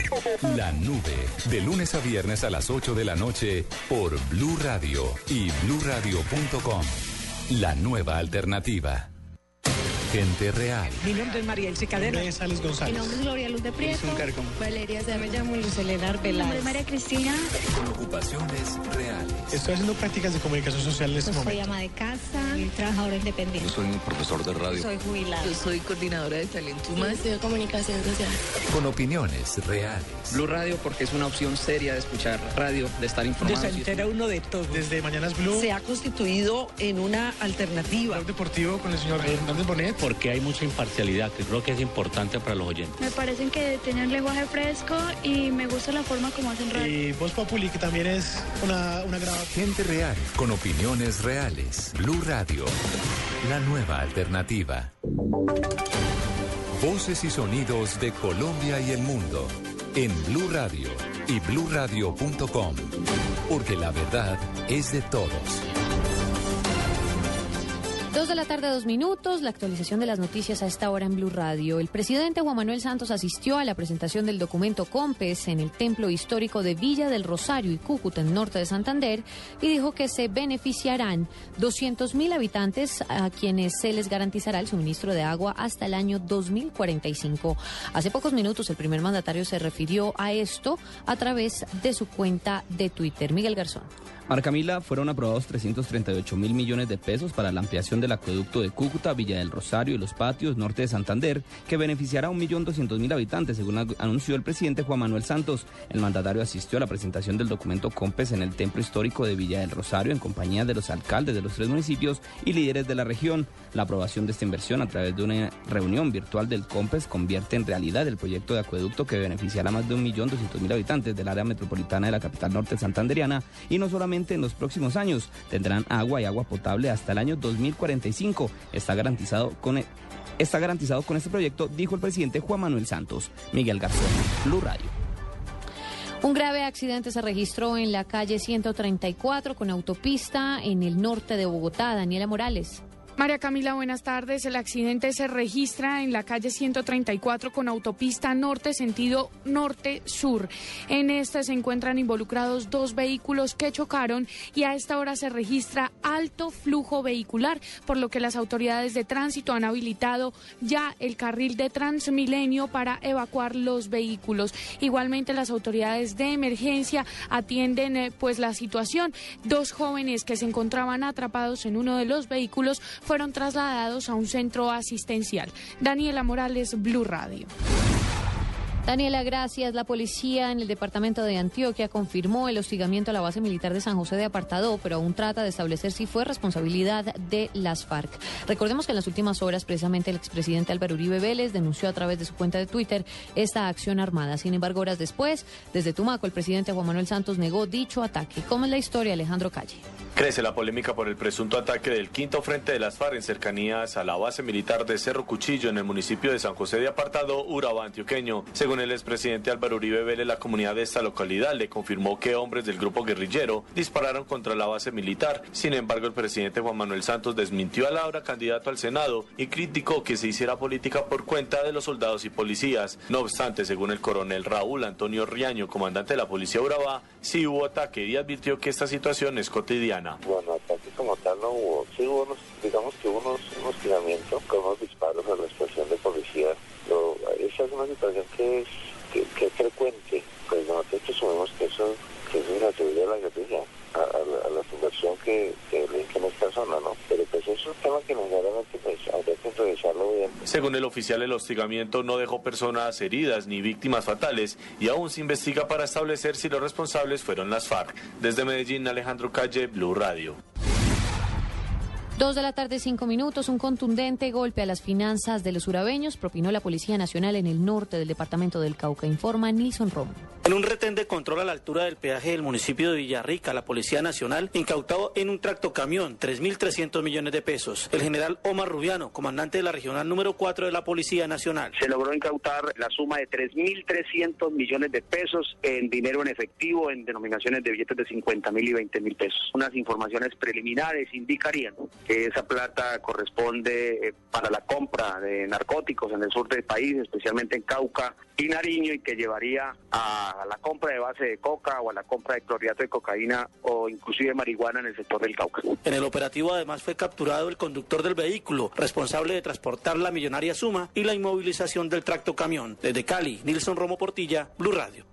[SPEAKER 16] la nube, de lunes a viernes a las 8 de la noche por Blue Radio y bluradio.com. La nueva alternativa. Gente real.
[SPEAKER 9] Mi nombre es María Elsie Cadena.
[SPEAKER 10] Mi Alex González.
[SPEAKER 21] Mi nombre es Gloria Luz de Prieto.
[SPEAKER 12] Valeria Se me llamo Luz Elena
[SPEAKER 21] Mi nombre es María Cristina.
[SPEAKER 16] Con ocupaciones reales.
[SPEAKER 10] Estoy haciendo prácticas de comunicación social en este
[SPEAKER 21] Yo
[SPEAKER 10] momento.
[SPEAKER 21] soy ama de casa y trabajadora independiente.
[SPEAKER 14] Yo soy un profesor de radio.
[SPEAKER 12] Soy jubilada.
[SPEAKER 13] Yo soy coordinadora de talento humano.
[SPEAKER 12] Estudio comunicación social.
[SPEAKER 16] Con opiniones reales.
[SPEAKER 22] Blue Radio porque es una opción seria de escuchar radio, de estar informado.
[SPEAKER 9] Se entera uno de todo.
[SPEAKER 10] Desde Mañanas Blue,
[SPEAKER 9] Se ha constituido en una alternativa.
[SPEAKER 10] Deportivo con el señor Hernández Bonet.
[SPEAKER 14] Porque hay mucha imparcialidad que creo que es importante para los oyentes.
[SPEAKER 15] Me parecen que tienen lenguaje fresco y me gusta la forma como hacen radio.
[SPEAKER 10] Y Voz Populi, que también es una, una.
[SPEAKER 16] Gente real, con opiniones reales. Blue Radio, la nueva alternativa. Voces y sonidos de Colombia y el mundo en Blue Radio y bluradio.com, porque la verdad es de todos.
[SPEAKER 23] Dos de la tarde, dos minutos. La actualización de las noticias a esta hora en Blue Radio. El presidente Juan Manuel Santos asistió a la presentación del documento COMPES en el templo histórico de Villa del Rosario y Cúcuta, en norte de Santander, y dijo que se beneficiarán 200 mil habitantes a quienes se les garantizará el suministro de agua hasta el año 2045. Hace pocos minutos, el primer mandatario se refirió a esto a través de su cuenta de Twitter. Miguel Garzón.
[SPEAKER 22] Marcamila fueron aprobados 338 mil millones de pesos para la ampliación del acueducto de Cúcuta, Villa del Rosario y Los Patios, norte de Santander, que beneficiará a 1.200.000 habitantes, según anunció el presidente Juan Manuel Santos. El mandatario asistió a la presentación del documento COMPES en el templo histórico de Villa del Rosario en compañía de los alcaldes de los tres municipios y líderes de la región. La aprobación de esta inversión a través de una reunión virtual del COMPES convierte en realidad el proyecto de acueducto que beneficiará a más de 1.200.000 habitantes del área metropolitana de la capital norte santanderiana y no solamente en los próximos años, tendrán agua y agua potable hasta el año 2045. Está garantizado con e- Está garantizado con este proyecto, dijo el presidente Juan Manuel Santos. Miguel Garzón, Blue Radio.
[SPEAKER 23] Un grave accidente se registró en la calle 134 con autopista en el norte de Bogotá. Daniela Morales.
[SPEAKER 24] María Camila, buenas tardes. El accidente se registra en la calle 134 con autopista norte, sentido norte-sur. En este se encuentran involucrados dos vehículos que chocaron y a esta hora se registra alto flujo vehicular, por lo que las autoridades de tránsito han habilitado ya el carril de Transmilenio para evacuar los vehículos. Igualmente las autoridades de emergencia atienden eh, pues la situación. Dos jóvenes que se encontraban atrapados en uno de los vehículos fueron trasladados a un centro asistencial. Daniela Morales, Blue Radio.
[SPEAKER 23] Daniela, gracias. La policía en el departamento de Antioquia confirmó el hostigamiento a la base militar de San José de Apartado, pero aún trata de establecer si fue responsabilidad de las FARC. Recordemos que en las últimas horas, precisamente el expresidente Álvaro Uribe Vélez denunció a través de su cuenta de Twitter esta acción armada. Sin embargo, horas después, desde Tumaco, el presidente Juan Manuel Santos negó dicho ataque. ¿Cómo es la historia, Alejandro Calle?
[SPEAKER 25] Crece la polémica por el presunto ataque del quinto frente de las FARC en cercanías a la base militar de Cerro Cuchillo en el municipio de San José de Apartado, Urabá, antioqueño. Según el expresidente Álvaro Uribe Vélez, la comunidad de esta localidad le confirmó que hombres del grupo guerrillero dispararon contra la base militar. Sin embargo, el presidente Juan Manuel Santos desmintió a Laura, candidato al Senado, y criticó que se hiciera política por cuenta de los soldados y policías. No obstante, según el coronel Raúl Antonio Riaño, comandante de la policía Urabá, sí hubo ataque y advirtió que esta situación es cotidiana.
[SPEAKER 26] Bueno, ataque como tal no hubo. Sí hubo, unos, digamos que hubo unos, unos tiramientos disparos a la estación de policía. Pero esa es una situación que es, que, que es frecuente. Pues nosotros asumimos que eso, que eso es la teoría de la guerrilla, a, a, a la fundación que, que en esta zona, ¿no? Pero pues es un tema que necesariamente pues, habría que revisarlo bien.
[SPEAKER 25] Según el oficial, el hostigamiento no dejó personas heridas ni víctimas fatales y aún se investiga para establecer si los responsables fueron las FARC. Desde Medellín, Alejandro Calle, Blue Radio.
[SPEAKER 23] Dos de la tarde, cinco minutos. Un contundente golpe a las finanzas de los urabeños propinó la Policía Nacional en el norte del departamento del Cauca, informa Nilson Romo.
[SPEAKER 11] En un retén de control a la altura del peaje del municipio de Villarrica, la Policía Nacional incautó en un tractocamión 3.300 millones de pesos. El general Omar Rubiano, comandante de la regional número 4 de la Policía Nacional.
[SPEAKER 27] Se logró incautar la suma de 3.300 millones de pesos en dinero en efectivo, en denominaciones de billetes de 50 mil y 20 mil pesos. Unas informaciones preliminares indicarían que esa plata corresponde eh, para la compra de narcóticos en el sur del país, especialmente en Cauca y Nariño, y que llevaría a a la compra de base de coca o a la compra de clorhidrato de cocaína o inclusive marihuana en el sector del Cauca.
[SPEAKER 11] En el operativo además fue capturado el conductor del vehículo, responsable de transportar la millonaria suma y la inmovilización del tracto camión. Desde Cali, Nilson Romo Portilla, Blue Radio.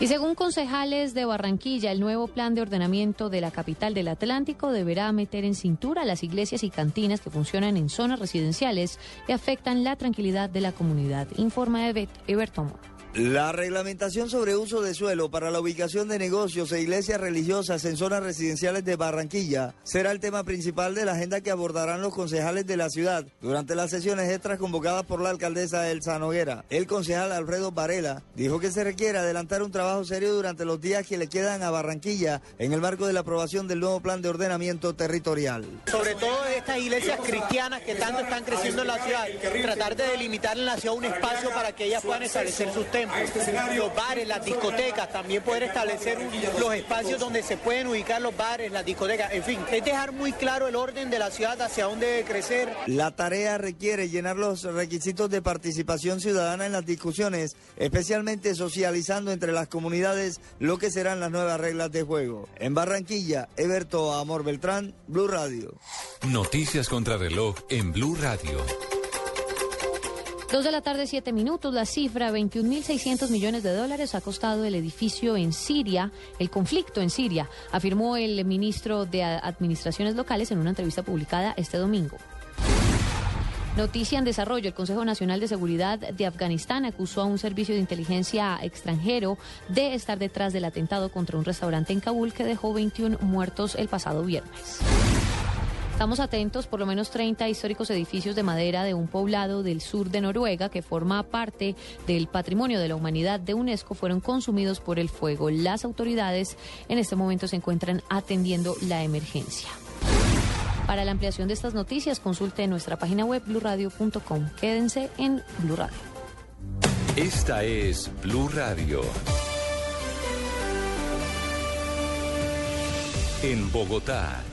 [SPEAKER 23] Y según concejales de Barranquilla, el nuevo plan de ordenamiento de la capital del Atlántico deberá meter en cintura las iglesias y cantinas que funcionan en zonas residenciales que afectan la tranquilidad de la comunidad, informa Everton.
[SPEAKER 28] La reglamentación sobre uso de suelo para la ubicación de negocios e iglesias religiosas en zonas residenciales de Barranquilla será el tema principal de la agenda que abordarán los concejales de la ciudad durante las sesiones extras convocadas por la alcaldesa Elsa Noguera. El concejal Alfredo Varela dijo que se requiere adelantar un trabajo serio durante los días que le quedan a Barranquilla en el marco de la aprobación del nuevo plan de ordenamiento territorial.
[SPEAKER 29] Sobre todo estas iglesias cristianas que tanto están creciendo en la ciudad, tratar de delimitar en la ciudad un espacio para que ellas puedan establecer sus templos los bares, las discotecas, también poder establecer los espacios donde se pueden ubicar los bares, las discotecas, en fin, es dejar muy claro el orden de la ciudad hacia dónde debe crecer.
[SPEAKER 28] La tarea requiere llenar los requisitos de participación ciudadana en las discusiones, especialmente socializando entre las comunidades lo que serán las nuevas reglas de juego. En Barranquilla, Eberto Amor Beltrán, Blue Radio.
[SPEAKER 16] Noticias contra reloj en Blue Radio.
[SPEAKER 23] Dos de la tarde, siete minutos. La cifra, 21.600 millones de dólares, ha costado el edificio en Siria, el conflicto en Siria, afirmó el ministro de Administraciones Locales en una entrevista publicada este domingo. Noticia en desarrollo. El Consejo Nacional de Seguridad de Afganistán acusó a un servicio de inteligencia extranjero de estar detrás del atentado contra un restaurante en Kabul que dejó 21 muertos el pasado viernes. Estamos atentos, por lo menos 30 históricos edificios de madera de un poblado del sur de Noruega que forma parte del patrimonio de la humanidad de UNESCO fueron consumidos por el fuego. Las autoridades en este momento se encuentran atendiendo la emergencia. Para la ampliación de estas noticias, consulte nuestra página web blurradio.com. Quédense en Blue Radio.
[SPEAKER 16] Esta es Blue Radio. En Bogotá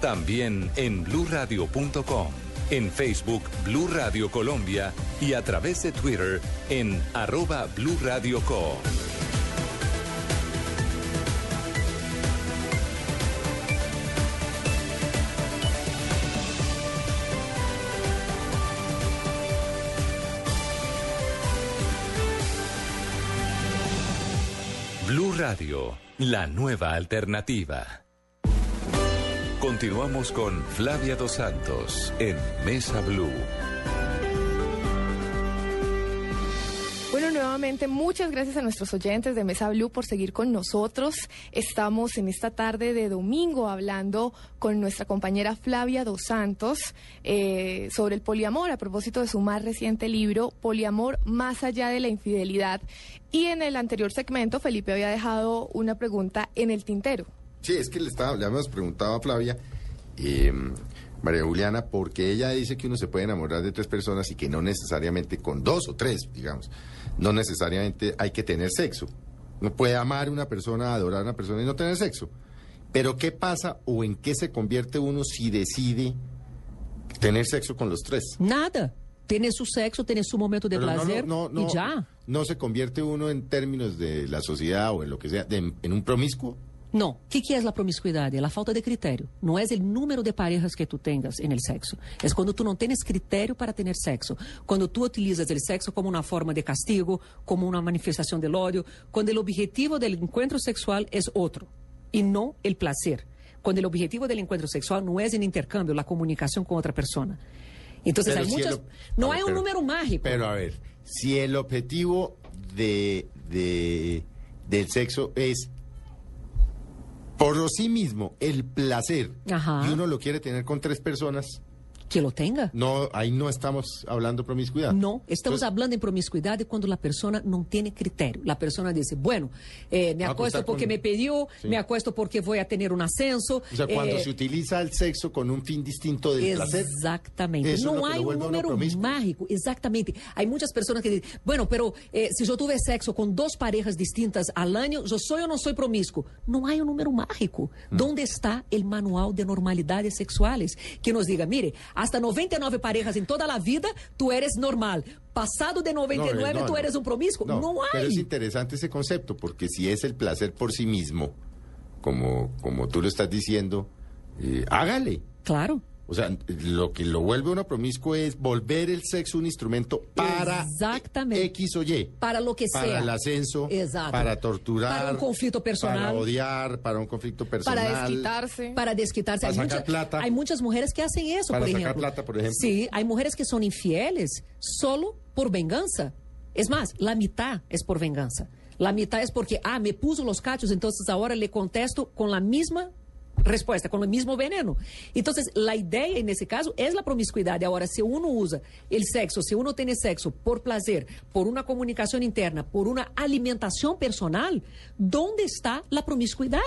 [SPEAKER 16] También en bluradio.com, en Facebook Blue Radio Colombia y a través de Twitter en arroba Radio Co. Blue Radio, la nueva alternativa. Continuamos con Flavia Dos Santos en Mesa Blue.
[SPEAKER 2] Bueno, nuevamente muchas gracias a nuestros oyentes de Mesa Blue por seguir con nosotros. Estamos en esta tarde de domingo hablando con nuestra compañera Flavia Dos Santos eh, sobre el poliamor a propósito de su más reciente libro, Poliamor más allá de la infidelidad. Y en el anterior segmento, Felipe había dejado una pregunta en el tintero.
[SPEAKER 1] Sí, es que le, estaba, le habíamos preguntado a Flavia, eh, María Juliana, porque ella dice que uno se puede enamorar de tres personas y que no necesariamente con dos o tres, digamos, no necesariamente hay que tener sexo. Uno puede amar a una persona, adorar a una persona y no tener sexo. Pero ¿qué pasa o en qué se convierte uno si decide tener sexo con los tres?
[SPEAKER 3] Nada. Tiene su sexo, tiene su momento de
[SPEAKER 1] Pero no,
[SPEAKER 3] placer
[SPEAKER 1] no, no,
[SPEAKER 3] y ya.
[SPEAKER 1] ¿No se convierte uno en términos de la sociedad o en lo que sea, de- en un promiscuo?
[SPEAKER 3] Não. O que, que é a promiscuidade? É a falta de critério. Não é o número de parejas que tu tengas en el sexo. É quando tu não tens critério para ter sexo. Quando tu utilizas o sexo como uma forma de castigo, como uma manifestação de ódio, quando o objetivo do encontro sexual é outro e não o placer. Quando o objetivo do encontro sexual não é o intercâmbio, a comunicação com outra pessoa. Então,
[SPEAKER 1] Pero
[SPEAKER 3] há
[SPEAKER 1] si el
[SPEAKER 3] Não
[SPEAKER 1] a ver,
[SPEAKER 3] é um
[SPEAKER 1] pero-
[SPEAKER 3] número mágico.
[SPEAKER 1] Pero a ver, si el objetivo de, de- del sexo es por sí mismo el placer
[SPEAKER 3] Ajá.
[SPEAKER 1] y uno lo quiere tener con tres personas,
[SPEAKER 3] Que lo tenga.
[SPEAKER 1] no, ahí no estamos hablando promiscuidad.
[SPEAKER 3] Não, estamos
[SPEAKER 1] Entonces,
[SPEAKER 3] falando em promiscuidade quando a pessoa não tem critério. A pessoa diz, bueno, eh, me
[SPEAKER 1] Ah,
[SPEAKER 3] acuesto
[SPEAKER 1] acostar
[SPEAKER 3] porque
[SPEAKER 1] con-
[SPEAKER 3] me
[SPEAKER 1] Sí.
[SPEAKER 3] me acuesto porque vou a ter um ascenso.
[SPEAKER 1] o sea, cuando
[SPEAKER 3] eh,
[SPEAKER 1] se utiliza el sexo con un fin distinto del placer,
[SPEAKER 3] um
[SPEAKER 1] vuelve a uno
[SPEAKER 3] número
[SPEAKER 1] promiscuo.
[SPEAKER 3] mágico. Exatamente. Há muitas pessoas que dizem, bueno, pero eh, se eu tiver sexo com duas parejas distintas al año, eu sou ou não sou promíscuo? Não há um número mágico.
[SPEAKER 1] Mm.
[SPEAKER 3] Onde está o manual de normalidades sexuales? Que nos diga, mire, hasta 99 parejas em toda a vida, tu eres normal. Passado de 99,
[SPEAKER 1] No, no,
[SPEAKER 3] tu
[SPEAKER 1] no.
[SPEAKER 3] eres um promíscuo?
[SPEAKER 1] no,
[SPEAKER 3] Não há.
[SPEAKER 1] pero es interesante ese concepto, porque si es el placer por sí mismo, como, como tú lo estás diciendo, eh, hágale.
[SPEAKER 3] Claro.
[SPEAKER 1] O sea, lo que lo vuelve uno promiscuo es volver el sexo un instrumento para
[SPEAKER 3] Exactamente.
[SPEAKER 1] X o Y.
[SPEAKER 3] Para lo que
[SPEAKER 1] Para
[SPEAKER 3] sea.
[SPEAKER 1] el ascenso,
[SPEAKER 3] Exato.
[SPEAKER 1] para torturar,
[SPEAKER 3] Para un conflicto personal.
[SPEAKER 1] para odiar, para un conflicto personal.
[SPEAKER 2] Para desquitarse.
[SPEAKER 3] Para desquitarse.
[SPEAKER 1] Para
[SPEAKER 3] Hay
[SPEAKER 1] sacar
[SPEAKER 3] mucha-
[SPEAKER 1] plata.
[SPEAKER 3] Hay muchas mujeres que hacen eso,
[SPEAKER 1] Para
[SPEAKER 3] por
[SPEAKER 1] sacar
[SPEAKER 3] ejemplo.
[SPEAKER 1] plata, por ejemplo.
[SPEAKER 3] Sí, hay mujeres que son infieles solo por venganza. Es más, la mitad es por venganza. La mitad es porque, ah, me puso los cachos, entonces ahora le contesto con la misma respuesta, con el mismo veneno. Entonces, la idea en ese caso es la promiscuidad. Ahora, si uno usa el sexo, si uno tiene sexo por placer, por una comunicación interna, por una alimentación personal, ¿dónde está la promiscuidad?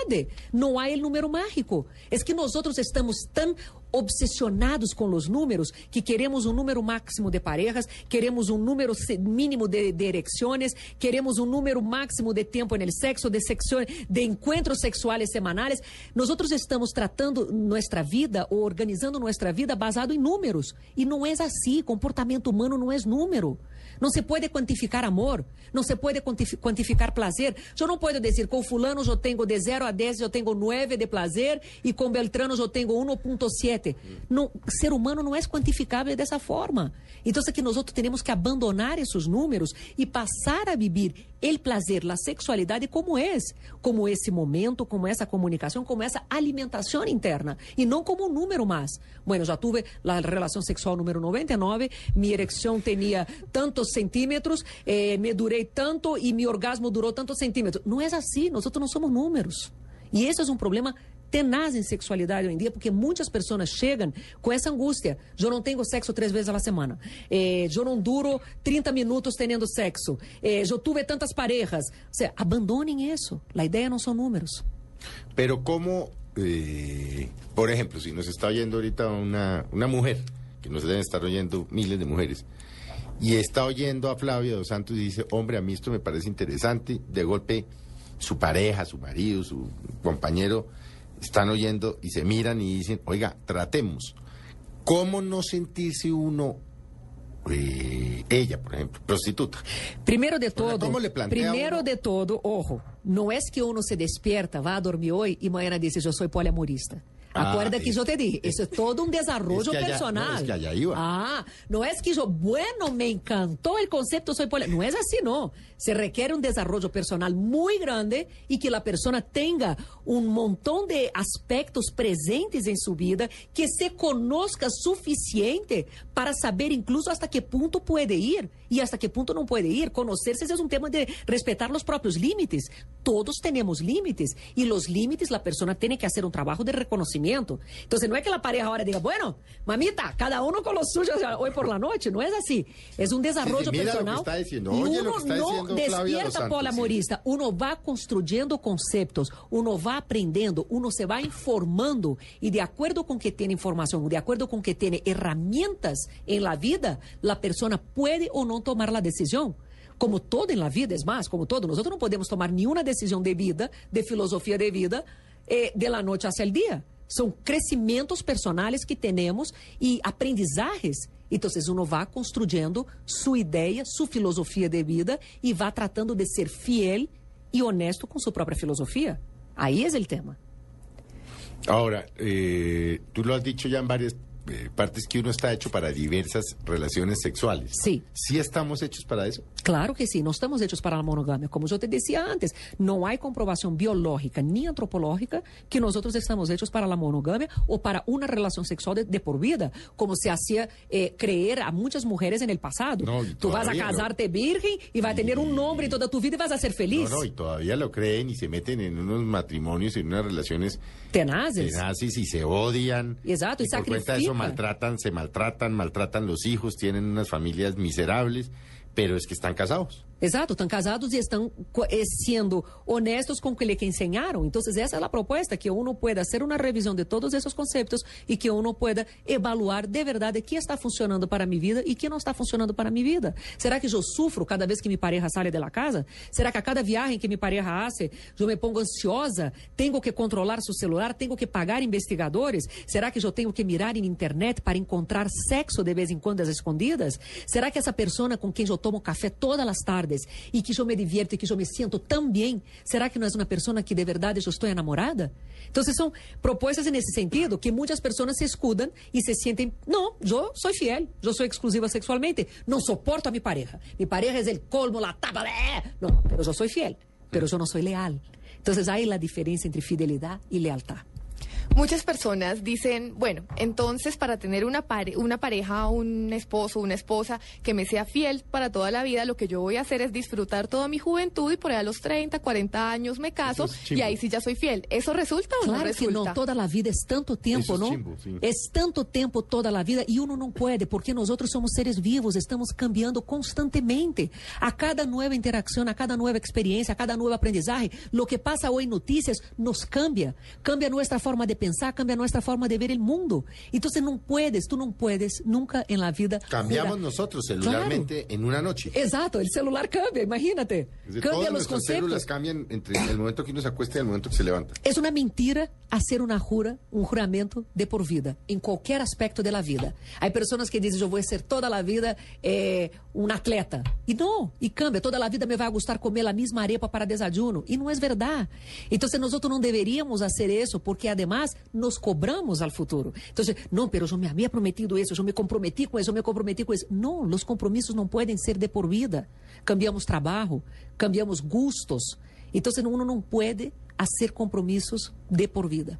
[SPEAKER 3] No hay el número mágico. Es que nosotros estamos tan obsesionados com os números que queremos um número máximo de parejas, queremos um número mínimo de, de erecciones, queremos um número máximo de tempo no sexo, de, sexo, de encontros sexuales semanales. Nosotros estamos tratando nossa vida ou organizando nossa vida basado em números. E não é assim. Comportamento humano não é número. Não se pode quantificar amor, não se pode quantifi- quantificar prazer. Eu não posso dizer com fulano eu tenho de 0 a 10, eu tenho 9 de prazer e com Beltrano eu tenho 1.7. Não, ser humano não é quantificável dessa forma. Então, é que nós outros temos que abandonar esses números e passar a viver o prazer, a sexualidade como é, como esse momento, como essa comunicação, como essa alimentação interna e não como um número mais. Bueno, já tive a relação sexual número 99, minha ereção tinha tantos centímetros, eh, me durei tanto e meu orgasmo durou tantos centímetros. Não é assim, nós outros não somos números. E esse é um problema tenaz em sexualidade hoje em dia, porque muitas pessoas chegam com essa angústia. Eu não tenho sexo três vezes a semana. Eh, eu não duro 30 minutos tendo sexo. Eh, eu tive tantas parejas. Ou seja, abandonem isso. A ideia não são números.
[SPEAKER 1] Pero cómo, eh, por ejemplo, si nos está oyendo ahorita una, una mujer, que nos deben estar oyendo miles de mujeres, y está oyendo a Flavia Dos Santos y dice, hombre, a mí esto me parece interesante, de golpe su pareja, su marido, su compañero, están oyendo y se miran y dicen, oiga, tratemos. ¿Cómo no sentirse uno, eh, ella, por ejemplo, prostituta?
[SPEAKER 3] Primeiro de todo,
[SPEAKER 1] le uno-
[SPEAKER 3] de todo, ojo, não é que uno se despierta, vá a dormir hoje e amanhã diz, eu sou poliamorista.
[SPEAKER 1] Ah,
[SPEAKER 3] Acuerda que
[SPEAKER 1] es-
[SPEAKER 3] yo te dije, eso es todo un desarrollo
[SPEAKER 1] es que allá-
[SPEAKER 3] personal.
[SPEAKER 1] no, es que allá iba.
[SPEAKER 3] Ah, no es que yo, bueno, me encantó el concepto, soy poli- No es así, no. Se requiere un desarrollo personal muy grande y que la persona tenga un montón de aspectos presentes en su vida, que se conozca suficiente para saber incluso hasta qué punto puede ir y hasta qué punto no puede ir. Conocerse es un tema de respetar los propios límites. Todos tenemos límites y los límites la persona tiene que hacer un trabajo de reconocimiento. Entonces no es que la pareja ahora diga, bueno, mamita, cada uno con los suyos hoy por la noche. No es así. Es un desarrollo
[SPEAKER 1] Sí, sí,
[SPEAKER 3] personal.
[SPEAKER 1] está diciendo.
[SPEAKER 3] y uno
[SPEAKER 1] está
[SPEAKER 3] no despierta polamorista. Uno va construyendo conceptos, uno va aprendiendo, uno se va informando y de acuerdo con que tiene información, de acuerdo con que tiene herramientas en la vida, la persona puede o no tomar la decisión. Como todo en la vida, es más, como todo, nosotros no podemos tomar ni una decisión de vida, de filosofía de vida, eh, de la noche hacia el día. Son crecimientos personales que tenemos y aprendizajes. Entonces uno va construyendo su idea, su filosofía de vida y va tratando de ser fiel y honesto con su propia filosofía. Ahí es el tema.
[SPEAKER 1] Ahora, eh, tú lo has dicho ya en varias eh, partes que uno está hecho para diversas relaciones sexuales.
[SPEAKER 3] Sí.
[SPEAKER 1] ¿Sí estamos hechos para eso?
[SPEAKER 3] Claro que sí, no estamos hechos para la monogamia. Como yo te decía antes, no hay comprobación biológica ni antropológica que nosotros estamos hechos para la monogamia o para una relación sexual de, de por vida, como se hacía eh, creer a muchas mujeres en el pasado.
[SPEAKER 1] No, y
[SPEAKER 3] Tú vas a
[SPEAKER 1] todavía no.
[SPEAKER 3] casarte virgen y vas a tener un nombre toda tu vida y vas a ser feliz.
[SPEAKER 1] No, no, y todavía lo creen y se meten en unos matrimonios y en unas relaciones
[SPEAKER 3] Tenaces.
[SPEAKER 1] tenaces y se odian.
[SPEAKER 3] Exacto, y
[SPEAKER 1] cuenta de eso maltratan, se maltratan, maltratan los hijos, tienen unas familias miserables, pero es que están casados.
[SPEAKER 3] Exato, estão casados e estão eh, sendo honestos com o que lhe ensinaram. Então, essa é a proposta, que uno pueda hacer uma revisão de todos esses conceitos e que uno pueda evaluar de verdade o que está funcionando para minha vida e o que não está funcionando para minha vida. Será que eu sufro cada vez que minha pareja sai da casa? Será que a cada viagem que minha pareja hace, eu me pongo ansiosa? Tenho que controlar seu celular? Tenho que pagar investigadores? Será que eu tenho que mirar em internet para encontrar sexo de vez em quando às escondidas? Será que essa pessoa com quem eu tomo café todas as tardes e que eu me divierto e que eu me sinto tão bem, será que não é uma pessoa que de verdade eu estou enamorada? Então, são propostas nesse sentido que muitas pessoas se escudam e se sentem, não, eu sou fiel, eu sou exclusiva sexualmente, não suporto a minha pareja. Minha pareja é o colmo, la tapa, eh. não, mas eu sou fiel, mas eu não sou leal. Então, aí a diferença entre fidelidade e lealtad.
[SPEAKER 2] Muchas personas dicen, bueno, entonces para tener una, pare- una pareja, un esposo, una esposa que me sea fiel para toda la vida, lo que yo voy a hacer es disfrutar toda mi juventud y por ahí a los 30, 40 años me caso
[SPEAKER 3] es
[SPEAKER 2] y ahí sí ya soy fiel. ¿Eso resulta o no
[SPEAKER 3] Claro que
[SPEAKER 2] resulta?
[SPEAKER 3] não, toda a vida é tanto
[SPEAKER 2] chimbo, sim.
[SPEAKER 3] É tanto tempo toda a vida e uno não pode, porque nós outros somos seres vivos, estamos cambiando constantemente. A cada nova interação, a cada nova experiência, a cada novo aprendizagem, lo que passa hoje em notícias nos cambia. Cambia nossa forma de pensar, cambia nossa forma de ver o mundo. Então, você não puedes, tu não puedes nunca em la vida.
[SPEAKER 1] Cambiamos
[SPEAKER 3] jurar-
[SPEAKER 1] nosotros celularmente en una noche.
[SPEAKER 3] Exato, o celular cambia, imagínate.
[SPEAKER 1] Es decir,
[SPEAKER 3] Cambia
[SPEAKER 1] todas
[SPEAKER 3] os
[SPEAKER 1] nuestras
[SPEAKER 3] conceitos.
[SPEAKER 1] células cambian entre el momento que uno se acuesta y el momento que se levanta.
[SPEAKER 3] Es una mentira hacer una jura, un juramento de por vida, en cualquier aspecto de la vida. Hay personas que dicen, yo voy a ser toda la vida eh, un atleta. Y no, y cambia, toda la vida me va a gustar comer la misma arepa para desayuno. Y no es verdad. Entonces nosotros no deberíamos hacer eso porque además nos cobramos al futuro. Entonces, no, pero yo me había prometido eso, yo me comprometí con eso, me comprometí con eso. No, los compromisos no pueden ser de por vida. Cambiamos trabajo, cambiamos gustos. Entonces uno no puede hacer compromisos de por vida.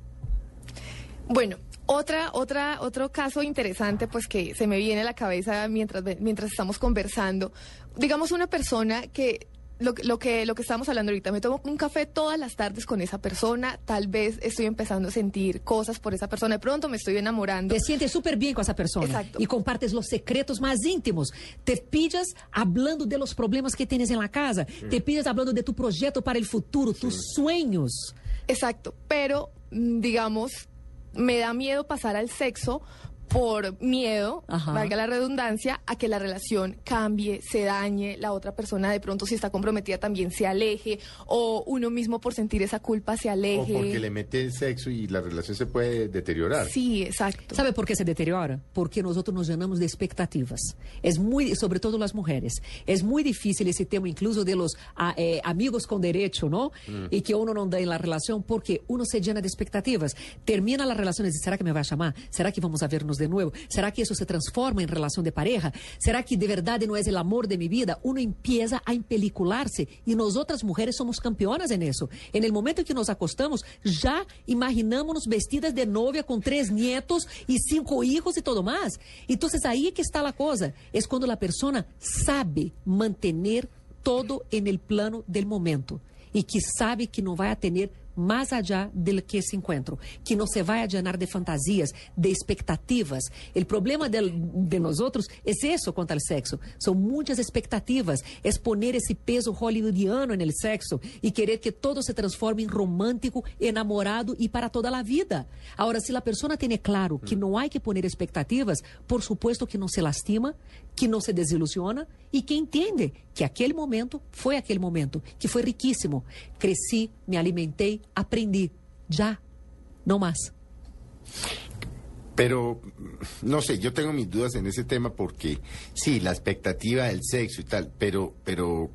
[SPEAKER 2] Bueno, otra, otra, otro caso interesante, pues que se me viene a la cabeza mientras, mientras estamos conversando. Digamos una persona que lo, que- lo que lo que estamos hablando ahorita, me tomo un café todas las tardes con esa persona, tal vez estoy empezando a sentir cosas por esa persona, de pronto me estoy enamorando.
[SPEAKER 3] Te sientes súper bien con esa persona
[SPEAKER 2] Exacto.
[SPEAKER 3] y compartes los secretos más íntimos. Te pillas hablando de los problemas que tienes en la casa. Te pillas hablando de tu proyecto para el futuro, tus sueños.
[SPEAKER 2] Exacto, pero mm, digamos, me da miedo pasar al sexo por miedo,
[SPEAKER 3] Ajá.
[SPEAKER 2] valga la redundancia, a que la relación cambie, se dañe, la otra persona de pronto si está comprometida también se aleje, o uno mismo por sentir esa culpa se
[SPEAKER 1] O
[SPEAKER 2] aleje.
[SPEAKER 1] porque le mete el sexo y la relación se puede deteriorar.
[SPEAKER 2] Sí, exacto.
[SPEAKER 3] ¿Sabe por qué se deteriora? Porque nosotros nos llenamos de expectativas. Es muy, sobre todo las mujeres, es muy difícil ese tema incluso de los ah, eh, amigos con derecho, ¿no?
[SPEAKER 30] Mm.
[SPEAKER 3] Y que uno no da en la relación porque uno se llena de expectativas. Termina la relación y dice, ¿será que me va a llamar? ¿Será que vamos a vernos de nuevo? ¿Será que eso se transforma en relación de pareja? ¿Será que de verdad no es el amor de mi vida? Uno empieza a empelicularse y nosotras mujeres somos campeonas en eso. En el momento en que nos acostamos, ya imaginamos vestidas de novia con tres nietos y cinco hijos y todo. Entonces ahí es que está la cosa. Es cuando la persona sabe mantener todo en el plano del momento y que sabe que no va a más allá del que ese encuentro, que no se va a llenar de fantasías, de expectativas. El problema del- de nosotros es eso contra el sexo. Son muchas expectativas, es poner ese peso hollywoodiano en el sexo y querer que todo se transforme en romántico, enamorado y para toda la vida. Ahora, si la persona tiene claro que no hay que poner expectativas, por supuesto que no se lastima, que no se desilusiona y que entiende que aquel momento fue aquel momento, que fue riquísimo. Crecí, me alimentei, aprendí. Ya, no más.
[SPEAKER 1] Pero, no sé, yo tengo mis dudas en ese tema porque, sí, la expectativa del sexo y tal, pero, pero,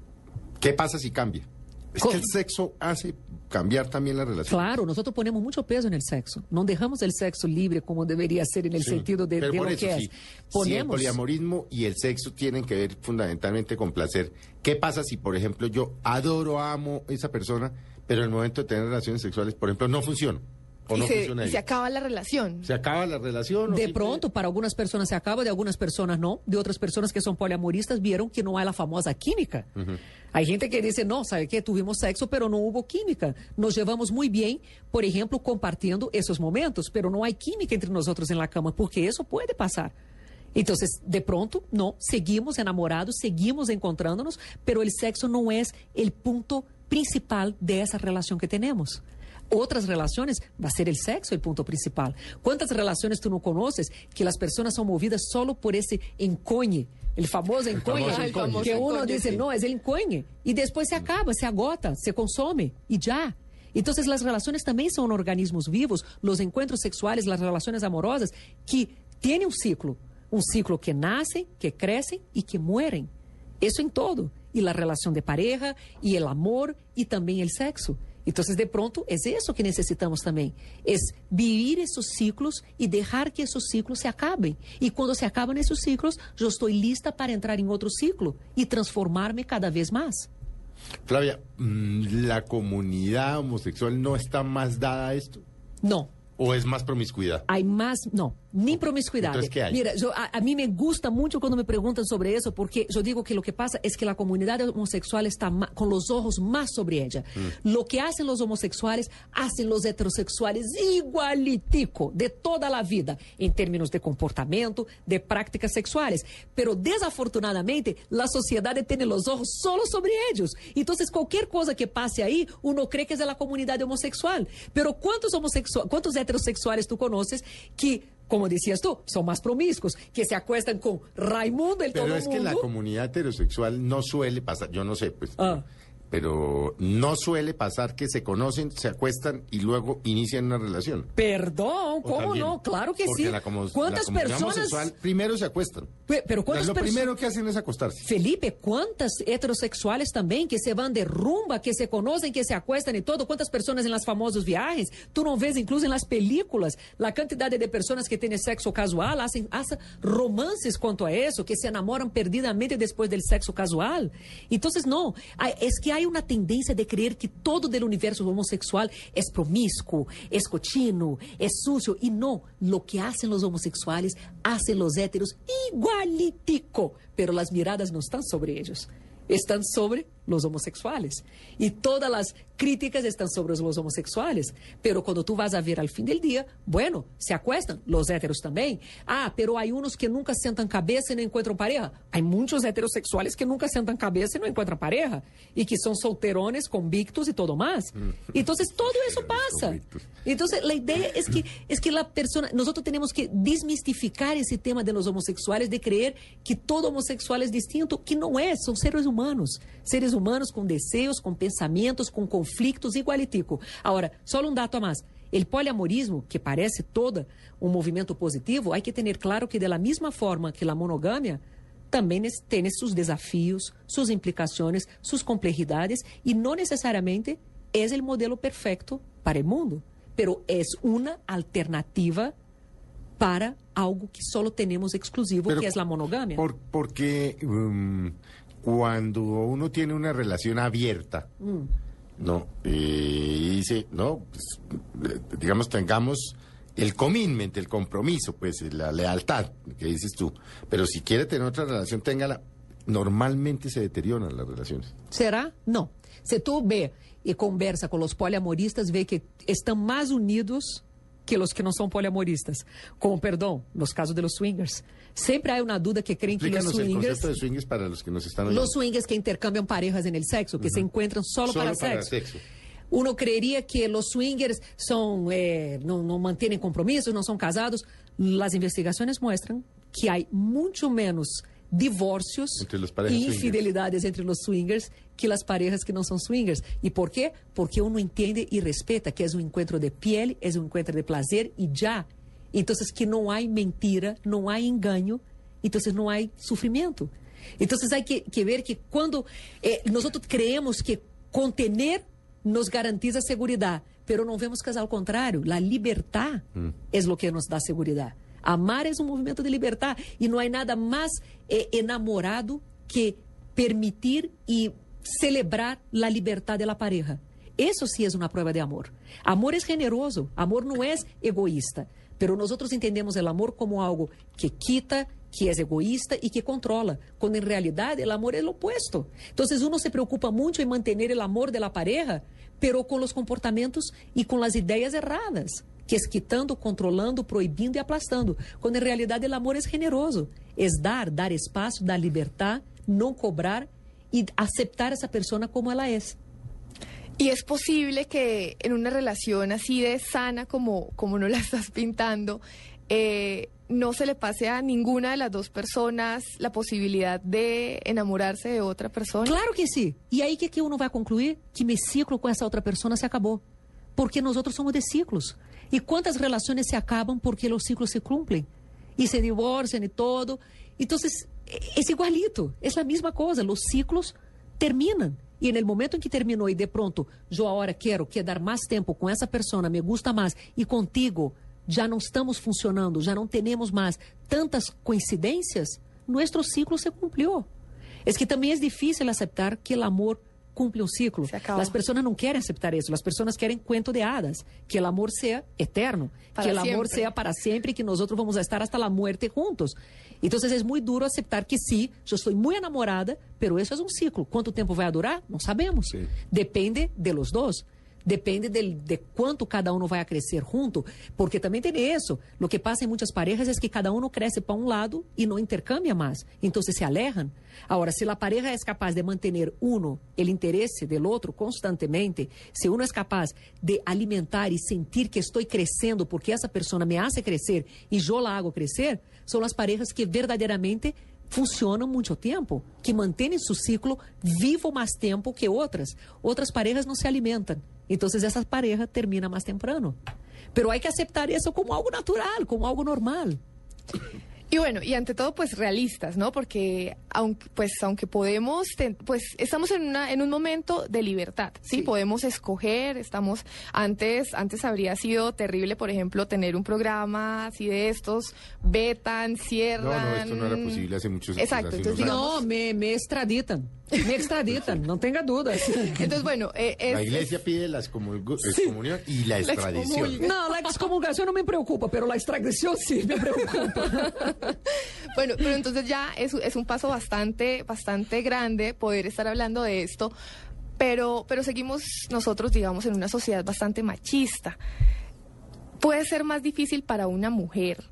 [SPEAKER 1] ¿qué pasa si cambia? Es que el sexo hace cambiar también la relación.
[SPEAKER 3] Claro, nosotros ponemos mucho peso en el sexo. No dejamos el sexo libre como debería ser en el
[SPEAKER 1] Sí,
[SPEAKER 3] sentido de,
[SPEAKER 1] pero
[SPEAKER 3] de
[SPEAKER 1] por
[SPEAKER 3] lo
[SPEAKER 1] eso,
[SPEAKER 3] que
[SPEAKER 1] sí,
[SPEAKER 3] es.
[SPEAKER 1] Si el
[SPEAKER 3] Ponemos.
[SPEAKER 1] poliamorismo y el sexo tienen que ver fundamentalmente con placer. ¿Qué pasa si, por ejemplo, yo adoro, amo a esa persona, pero en el momento de tener relaciones sexuales, por ejemplo, no funciona? ¿O
[SPEAKER 2] y
[SPEAKER 1] no
[SPEAKER 2] se,
[SPEAKER 1] funciona
[SPEAKER 2] y se acaba la relación.
[SPEAKER 1] ¿Se acaba la relación?
[SPEAKER 3] De pronto, para algunas personas se acaba, de algunas personas no. De otras personas que son poliamoristas vieron que no hay la famosa química. Hay gente que dice, no, ¿sabe qué? Tuvimos sexo, pero no hubo química. Nos llevamos muy bien, por ejemplo, compartiendo esos momentos, pero no hay química entre nosotros en la cama, porque eso puede pasar. Entonces, de pronto, no, seguimos enamorados, seguimos encontrándonos, pero el sexo no es el punto principal de esa relación que tenemos. Otras relaciones va a ser el sexo el punto principal. ¿Cuántas relaciones tú no conoces que las personas son movidas solo por ese encoñe? El famoso encoñe,
[SPEAKER 2] famoso El encoñe.
[SPEAKER 3] que
[SPEAKER 2] famoso
[SPEAKER 3] uno
[SPEAKER 2] encoñe,
[SPEAKER 3] dice,
[SPEAKER 2] sí.
[SPEAKER 3] no, es el encoñe. Y después se acaba, se agota, se consome y ya. Entonces las relaciones también son organismos vivos, los encuentros sexuales, las relaciones amorosas, que tienen un ciclo, un ciclo que nace, que crece y que mueren. Eso en todo. Y la relación de pareja, y el amor, y también el sexo. Entonces, de pronto, es eso que necesitamos también. Es vivir esos ciclos y dejar que esos ciclos se acaben. Y cuando se acaban esos ciclos, yo estoy lista para entrar en otro ciclo y transformarme cada vez más.
[SPEAKER 1] Flavia, mm, ¿la comunidad homosexual no está más dada a esto?
[SPEAKER 3] No.
[SPEAKER 1] ¿O es más promiscuidad?
[SPEAKER 3] Hay más, no, ni promiscuidad.
[SPEAKER 1] Entonces, ¿qué hay?
[SPEAKER 3] Mira, yo, a, a mí me gusta mucho cuando me preguntan sobre eso, porque yo digo que lo que pasa es que la comunidad homosexual está ma- con los ojos más sobre ella. Lo que hacen los homosexuales, hacen los heterosexuales igualitico, de toda la vida, en términos de comportamiento, de prácticas sexuales. Pero desafortunadamente, la sociedad tiene los ojos solo sobre ellos. Entonces, cualquier cosa que pase ahí, uno cree que es de la comunidad homosexual. Pero ¿cuántos, homosexuales, cuántos heterosexuales tú conoces que, como decías tú, son más promiscuos, que se acuestan con Raimundo, el
[SPEAKER 1] Pero
[SPEAKER 3] todo
[SPEAKER 1] es que la comunidad heterosexual no suele pasar, yo no sé, pues,
[SPEAKER 3] Ah.
[SPEAKER 1] Pero no suele pasar que se conocen, se acuestan y luego inician una relación.
[SPEAKER 3] Perdón,
[SPEAKER 1] O
[SPEAKER 3] ¿cómo
[SPEAKER 1] también,
[SPEAKER 3] no? Claro que sí.
[SPEAKER 1] la como-
[SPEAKER 3] ¿Cuántas
[SPEAKER 1] la
[SPEAKER 3] personas?
[SPEAKER 1] homosexual primero se acuestan.
[SPEAKER 3] Pe- Pero ¿cuántas
[SPEAKER 1] lo
[SPEAKER 3] perso-
[SPEAKER 1] primero que hacen es acostarse.
[SPEAKER 3] Felipe, ¿cuántas heterosexuales también que se van de rumba, que se conocen, que se acuestan y todo? ¿Cuántas personas en los famosos viajes? Tú no ves incluso en las películas la cantidad de personas que tienen sexo casual, hacen, hacen romances cuanto a eso, que se enamoran perdidamente después del sexo casual. Entonces, no, es que hay una tendencia de creer que todo del universo homosexual es promiscuo, es cochino, es sucio. Y no, lo que hacen los homosexuales, hacen los héteros igualitico, pero las miradas no están sobre ellos, están sobre los homosexuales. Y todas las críticas están sobre los homosexuales. Pero cuando tú vas a ver al fin del día, bueno, se acuestan, los héteros también. Ah, pero hay unos que nunca sentan cabeza y no encuentran pareja. Hay muchos heterosexuales que nunca sentan cabeza y no encuentran pareja. Y que son solterones, convictos y todo más. Entonces, todo eso pasa. Entonces, la idea es que, es que la persona, nosotros tenemos que desmistificar ese tema de los homosexuales, de creer que todo homosexual es distinto, que no es, son seres humanos. Seres humanos con deseos, con pensamientos, con conflictos, igualitico. Ahora, solo un dato a más. El poliamorismo, que parece todo un movimiento positivo, hay que tener claro que de la misma forma que la monogamia, también es- tiene sus desafíos, sus implicaciones, sus complejidades y no necesariamente es el modelo perfecto para el mundo, pero es una alternativa para algo que solo tenemos exclusivo,
[SPEAKER 1] Pero
[SPEAKER 3] que es la monogamia.
[SPEAKER 1] Por- porque um, cuando uno tiene una relación abierta,
[SPEAKER 3] Mm.
[SPEAKER 1] no, y dice, no, pues, eh, digamos, tengamos el commitment, el compromiso, pues la lealtad, que dices tú. Pero si quiere tener otra relación, téngala. Normalmente se deterioran las relaciones.
[SPEAKER 3] Será? Não. Se tu vê e conversa com os poliamoristas, vê que estão mais unidos que os que não são poliamoristas. Com perdão, nos casos de los swingers. Sempre há uma dúvida que creem que os
[SPEAKER 1] el
[SPEAKER 3] swingers,
[SPEAKER 1] concepto de swingers para los que nos están oyendo.
[SPEAKER 3] los swingers que intercambiam parejas en el sexo, que se encontram solo,
[SPEAKER 1] Solo
[SPEAKER 3] para,
[SPEAKER 1] para
[SPEAKER 3] sexo.
[SPEAKER 1] sexo.
[SPEAKER 3] Uno creeria que os swingers são, eh, não, não mantêm compromissos, não são casados. As investigações mostram que há muito menos divórcios e
[SPEAKER 1] swingers.
[SPEAKER 3] infidelidades entre os swingers que as parejas que não são swingers. E por quê? Porque uno entende e respeita que é um encontro de piel, é um encontro de prazer e já. Então, que não há mentira, não há engano, então não há sofrimento. Então, há que, que ver que quando eh, nós creemos que contener nos garantiza segurança, pero não vemos que ao contrário. A libertad é o que nos dá segurança. Amar é um movimento de libertad e não há nada mais eh, enamorado que permitir e celebrar a liberdade da pareja. Isso sí é uma prova de amor. Amor é generoso, amor não é egoísta, pero nós entendemos o amor como algo que quita, que é egoísta e que controla, quando em realidade o amor é o opuesto. Então, uno se preocupa muito em manter o amor de la pareja, pero com os comportamentos e com as ideias erradas, que é quitando, controlando, proibindo e aplastando, quando em realidade o amor é generoso, é dar, dar espaço, dar liberdade, não cobrar e aceitar essa pessoa como ela é.
[SPEAKER 2] Y es posible que en una relación así de sana como, como no la estás pintando, eh, no se le pase a ninguna de las dos personas la posibilidad de enamorarse de otra persona.
[SPEAKER 3] Claro que. E aí, o que, que uno vai concluir? Que meu ciclo com essa outra pessoa se acabou. Porque nós outros somos de ciclos. E quantas relações se acabam porque os ciclos se cumprem? E se divorciam e todo. Então, é igualito. É a mesma coisa. Os ciclos E no momento em que terminou e de pronto, agora quero quedar mais tempo com essa pessoa, me gusta mais, e contigo já não estamos funcionando, já não temos mais tantas coincidências, nosso ciclo se cumpriu. É que também é difícil aceitar que o amor cumpre um ciclo. As pessoas não querem aceitar isso. As pessoas querem cuento de hadas, que o amor seja eterno,
[SPEAKER 2] Para
[SPEAKER 3] que o amor
[SPEAKER 2] siempre.
[SPEAKER 3] seja para sempre, que nós vamos a estar hasta a muerte juntos. Então é muito duro aceitar que sim, eu estou muito enamorada, pero isso é um ciclo. Quanto tempo vai durar? Não sabemos. Depende de los dois. Depende del- de, quanto cada um vai crescer junto, porque também tem isso. O que passa em muitas parejas é que cada um cresce para um lado e não intercambia mais. Então se alejan. Agora, se a pareja é capaz de manter uno o interesse do outro constantemente, se uno é capaz de alimentar e sentir que estou crescendo porque essa pessoa me hace crescer e eu la hago crescer, são as parejas que verdadeiramente funcionam muito tempo, que mantêm seu ciclo vivo mais tempo que outras. Outras parejas não se alimentam. Então, essa pareja termina mais temprano. Pero hay que aceitar isso como algo natural, como algo normal.
[SPEAKER 2] Y bueno, y ante todo, pues realistas, ¿no? Porque aunque, pues, aunque podemos, ten- pues estamos en, una, en un momento de libertad, ¿sí? Podemos escoger, estamos, antes, antes habría sido terrible, por ejemplo, tener un programa así de estos, vetan,
[SPEAKER 1] No,
[SPEAKER 2] cierran.
[SPEAKER 1] no, esto no era posible hace muchos
[SPEAKER 2] Exacto,
[SPEAKER 1] hace
[SPEAKER 2] entonces digamos-
[SPEAKER 1] años.
[SPEAKER 3] No, me, me extraditan. Me extraditan, no tenga dudas.
[SPEAKER 2] Entonces, bueno, eh, es-
[SPEAKER 1] La iglesia pide la excomunión y la extradición.
[SPEAKER 3] No, la excomulgación no me preocupa, pero la extradición sí me preocupa.
[SPEAKER 2] Bueno, pero entonces ya es, es un paso bastante, bastante grande poder estar hablando de esto, pero, pero seguimos nosotros, digamos, en una sociedad bastante machista. ¿Puede ser más difícil para una mujer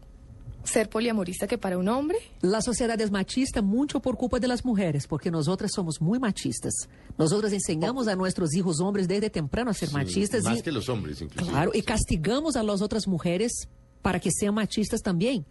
[SPEAKER 2] ser poliamorista que para un hombre?
[SPEAKER 3] La sociedad es machista mucho por culpa de las mujeres, porque nosotras somos muy machistas. Nosotras enseñamos a nuestros hijos hombres desde temprano a ser
[SPEAKER 1] Sí,
[SPEAKER 3] machistas.
[SPEAKER 1] Más
[SPEAKER 3] y-
[SPEAKER 1] que los hombres, inclusive.
[SPEAKER 3] Claro, y castigamos a las otras mujeres para que sean machistas también.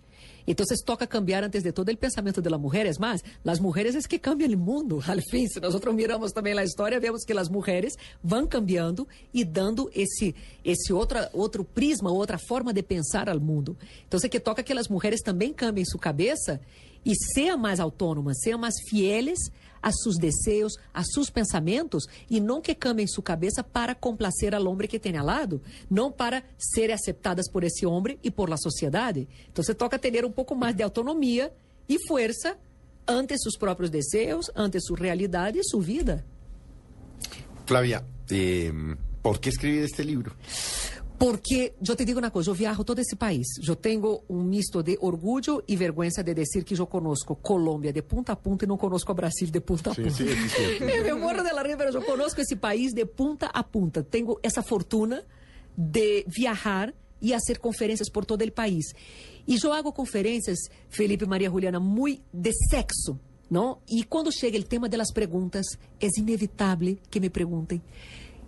[SPEAKER 3] Entonces toca cambiar antes de todo el pensamiento de la mujer. Es más, las mujeres es que cambian el mundo. Al fin, si nosotros miramos también la historia, vemos que las mujeres van cambiando y dando ese, ese otra, otro prisma, otra forma de pensar al mundo. Entonces que toca que las mujeres también cambien su cabeza y sean más autónomas, sean más fieles a sus deseos, a sus pensamentos e não que cambiem sua cabeça para complacer ao homem que tem ao lado, não para ser aceptadas por esse homem e por la sociedade. Então, você toca ter um pouco mais de autonomia e força ante seus próprios desejos, ante sua realidade e sua vida.
[SPEAKER 1] Flavia, eh, ¿por qué escribir este libro?
[SPEAKER 3] Porque, eu te digo uma coisa, eu viajo todo esse país. Eu tenho um misto de orgulho e vergonha de dizer que eu conosco Colômbia de ponta a ponta e não conosco o Brasil de ponta a ponta. Eu me morro de la risa, pero eu conosco esse país de punta a punta. Tenho essa fortuna de viajar e fazer conferências por todo o país. E eu hago conferências, Felipe Maria Juliana, muito de sexo, não? E quando chega o tema das perguntas, é inevitável que me perguntem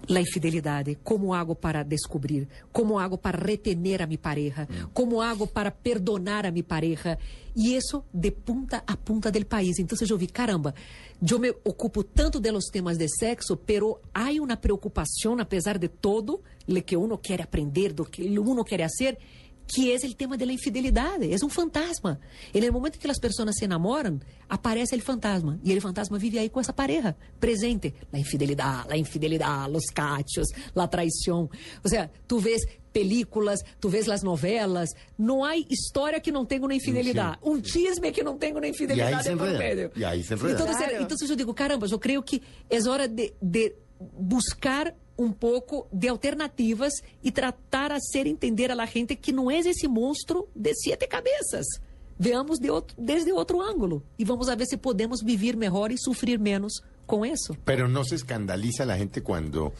[SPEAKER 3] la infidelidade, como hago para descobrir, como hago para retener a mi pareja, como hago para perdonar a mi pareja, e isso de punta a punta del país. Então eu vi, caramba, eu me ocupo tanto de los temas de sexo, pero há uma preocupação, apesar de todo, lo que uno quer aprender, do que uno quer fazer, que é o tema da infidelidade, é um fantasma. E no momento que as pessoas se enamoram, aparece o fantasma. E o fantasma vive aí com essa pareja, presente. La infidelidade, la infidelidade, los cachos, la traição. Ou seja, tu vês películas, tu vês as novelas, não há história que não tenha uma infidelidade. Um chisme que não tenha uma infidelidade
[SPEAKER 1] se
[SPEAKER 3] por
[SPEAKER 1] enreda.
[SPEAKER 3] meio.
[SPEAKER 1] Y ahí se enreda.
[SPEAKER 3] Então,
[SPEAKER 2] Claro.
[SPEAKER 3] então eu digo, caramba, eu creio que é hora de, de buscar um pouco de alternativas e tratar a ser entender a la gente que não é esse monstro de sete cabeças. Veamos de outro, desde outro ângulo e vamos a ver se podemos viver melhor e sofrer menos com isso.
[SPEAKER 1] Pero no se escandaliza la gente cuando,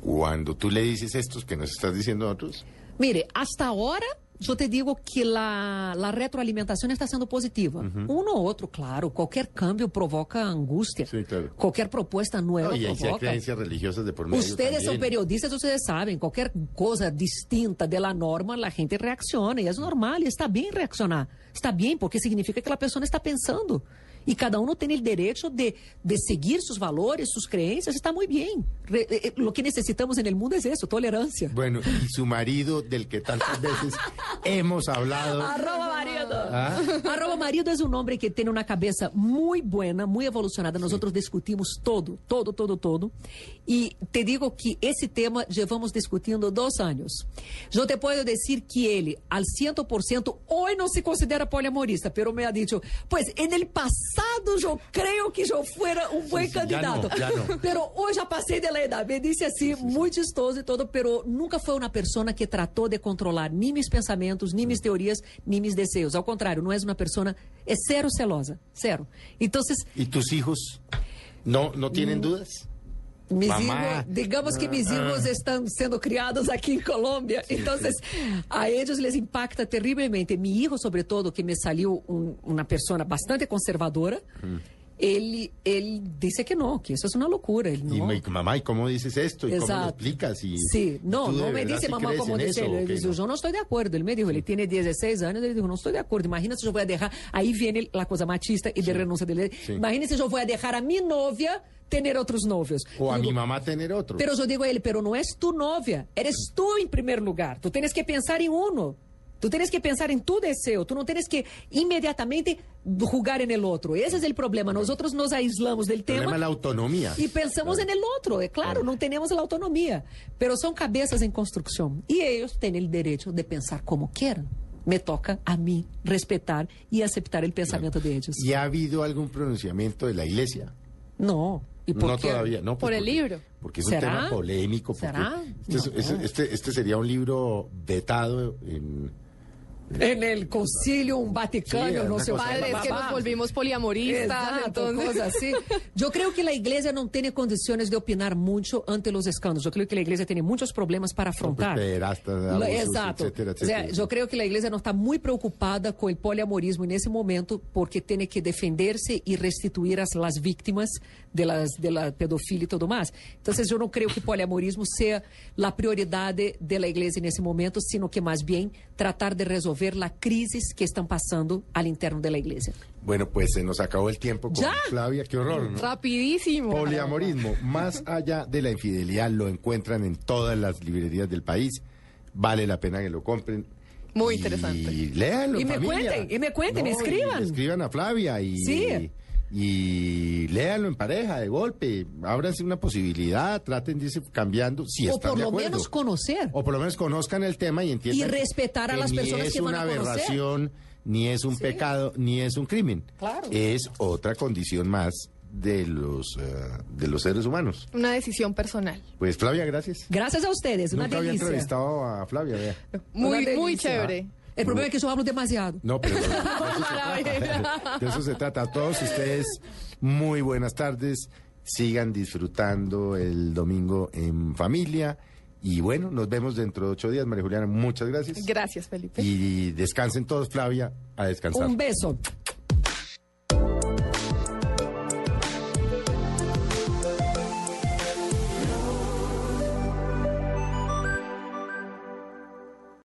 [SPEAKER 1] cuando tú le dices estos que nos estás diciendo a otros.
[SPEAKER 3] Mire, hasta ahora eu te digo que la, la retroalimentação está sendo positiva. Um ou outro, claro, qualquer câmbio provoca angústia.
[SPEAKER 1] Sí, claro.
[SPEAKER 3] Qualquer proposta nueva
[SPEAKER 1] No, y ahí sí hay
[SPEAKER 3] provoca.
[SPEAKER 1] creencias religiosas de por medio
[SPEAKER 3] Ustedes
[SPEAKER 1] también.
[SPEAKER 3] são periodistas, ustedes sabem, qualquer coisa distinta de la norma, a gente reacciona, e é normal, e está bem reaccionar. Está bem, porque significa que a pessoa está pensando. E cada um tem o direito de, de seguir seus valores, suas crenças, está muito bem. Re, eh, lo que necessitamos no mundo é isso, tolerância.
[SPEAKER 1] Bueno, y su marido, del que tantas veces hemos hablado.
[SPEAKER 3] Arroba marido.
[SPEAKER 1] Ah.
[SPEAKER 3] Arroba marido é um homem que tem uma cabeça muito buena, muito evolucionada. Nós outros discutimos todo, todo, todo, todo. E te digo que esse tema levamos discutindo dois anos. Eu te posso dizer que ele, al 100%, hoje não se considera poliamorista, pero me ha dicho, pues en el pasado eu creio que eu fuera um bom
[SPEAKER 1] Sí, sí, ya
[SPEAKER 3] candidato.
[SPEAKER 1] no, ya no.
[SPEAKER 3] Pero hoje já passei de la edad. Me disse assim, muito chistoso e todo, pero nunca foi uma pessoa que tratou de controlar nem meus pensamentos, nem minhas teorias, nem meus desejos. Ao contrário, não é uma pessoa, é zero celosa, zero. Então,
[SPEAKER 1] ¿Y tus hijos no, no tienen dudas?
[SPEAKER 3] Mis
[SPEAKER 1] Mamá.
[SPEAKER 3] hijos, digamos que mis hijos estão sendo criados aqui em Colômbia, então a eles les impacta terrivelmente. Mi hijo, sobretudo, que me saiu um, uma pessoa bastante conservadora, ele, ele disse que não, que isso é uma loucura. Ele
[SPEAKER 1] Y,
[SPEAKER 3] não.
[SPEAKER 1] y, mamá, ¿y cómo dices esto? ¿Y cómo lo explicas? Y,
[SPEAKER 3] Sí, no,
[SPEAKER 1] ¿tú de
[SPEAKER 3] no me dice
[SPEAKER 1] sí
[SPEAKER 3] mamá
[SPEAKER 1] en
[SPEAKER 3] dice
[SPEAKER 1] eso
[SPEAKER 3] él. Él dice,
[SPEAKER 1] no?
[SPEAKER 3] yo no estoy de acuerdo. Él me dijo, ele tiene 16 anos, ele dijo, não estou de acordo. Imagina se eu vou deixar, aí vem a coisa machista e de renúncia dele.
[SPEAKER 1] Sí.
[SPEAKER 3] Imagina se eu vou deixar a minha novia ter outros novios.
[SPEAKER 1] O a
[SPEAKER 3] Digo,
[SPEAKER 1] mi mamá tener otro.
[SPEAKER 3] Pero eu digo a ele, pero não és tu novia, eres tu em primeiro lugar. Tu tens que pensar em uno. Tu tens que pensar em tu deseo. Tu não tens que imediatamente julgar en el outro. Esse é o problema. Nós outros nos aislamos del
[SPEAKER 1] El problema
[SPEAKER 3] tema
[SPEAKER 1] es la autonomía.
[SPEAKER 3] e pensamos en el outro. É claro, não temos a autonomia. Pero são cabeças em construção. E eles têm o direito de pensar como queiram. Me toca a mim respeitar e aceitar o pensamento deles.
[SPEAKER 1] ¿Y ha habido algún pronunciamiento de la iglesia?
[SPEAKER 3] Não. E por
[SPEAKER 1] No
[SPEAKER 3] quê?
[SPEAKER 1] todavía, no.
[SPEAKER 2] Por
[SPEAKER 1] pues
[SPEAKER 2] el
[SPEAKER 1] porque-
[SPEAKER 2] libro.
[SPEAKER 1] Porque es un
[SPEAKER 3] ¿Será?
[SPEAKER 1] tema polémico.
[SPEAKER 3] ¿Será?
[SPEAKER 1] Este, es-
[SPEAKER 3] No.
[SPEAKER 1] es- este, este sería un libro vetado en,
[SPEAKER 3] En el concilio, un Vaticano,
[SPEAKER 1] Sí,
[SPEAKER 3] no sé
[SPEAKER 1] cosa
[SPEAKER 2] Padre, es que nos volvimos poliamoristas, entonces...
[SPEAKER 3] cosas así. Yo creo que la iglesia no tiene condiciones de opinar mucho ante los escándalos. Yo creo que la iglesia tiene muchos problemas para afrontar.
[SPEAKER 1] Abusos,
[SPEAKER 3] Exato.
[SPEAKER 1] etcétera,
[SPEAKER 3] O sea,
[SPEAKER 1] etcétera.
[SPEAKER 3] yo creo que la iglesia no está muy preocupada con el poliamorismo en ese momento porque tiene que defenderse y restituir a las víctimas de, las, de la pedofilia y todo más. Entonces, yo no creo que poliamorismo sea la prioridad de, de la iglesia en ese momento, sino que más bien tratar de resolver la crisis que están pasando al interno de la iglesia.
[SPEAKER 1] Bueno, pues se nos acabó el tiempo con
[SPEAKER 3] ¿Ya?
[SPEAKER 1] Flavia, qué horror, ¿no?
[SPEAKER 2] Rapidísimo.
[SPEAKER 1] Poliamorismo, más allá de la infidelidad, lo encuentran en todas las librerías del país. Vale la pena que lo compren.
[SPEAKER 2] Muy
[SPEAKER 1] Y
[SPEAKER 2] interesante.
[SPEAKER 1] léanlo.
[SPEAKER 3] Y me
[SPEAKER 1] familia.
[SPEAKER 3] cuenten, y me cuenten, me
[SPEAKER 1] y
[SPEAKER 3] escriban.
[SPEAKER 1] escriban a Flavia y.
[SPEAKER 3] Sí.
[SPEAKER 1] Y léanlo en pareja, de golpe. Ábranse una posibilidad, traten de irse cambiando si
[SPEAKER 3] o
[SPEAKER 1] están
[SPEAKER 3] por
[SPEAKER 1] de
[SPEAKER 3] lo
[SPEAKER 1] acuerdo.
[SPEAKER 3] menos conocer.
[SPEAKER 1] O por lo menos conozcan el tema y entiendan.
[SPEAKER 3] Y respetar a las personas
[SPEAKER 1] es
[SPEAKER 3] que van
[SPEAKER 1] una
[SPEAKER 3] a conocer.
[SPEAKER 1] aberración, ni es un pecado, ni es un crimen.
[SPEAKER 3] Claro.
[SPEAKER 1] Es otra condición más de los, eh, de los seres humanos.
[SPEAKER 2] Una decisión personal.
[SPEAKER 1] Pues Flavia, gracias.
[SPEAKER 3] Gracias a ustedes, una
[SPEAKER 1] Nunca había
[SPEAKER 3] delicia.
[SPEAKER 1] entrevistado a Flavia, vea.
[SPEAKER 2] Muy,
[SPEAKER 3] Una
[SPEAKER 2] muy
[SPEAKER 3] delicia.
[SPEAKER 2] chévere.
[SPEAKER 3] El problema es que yo hablo demasiado.
[SPEAKER 1] No, pero de eso, se trata, de eso se trata. A todos ustedes, muy buenas tardes. Sigan disfrutando el domingo en familia. Y bueno, nos vemos dentro de ocho días. María Juliana, muchas gracias.
[SPEAKER 2] Gracias, Felipe.
[SPEAKER 1] Y descansen todos, Flavia, a descansar.
[SPEAKER 3] Un beso.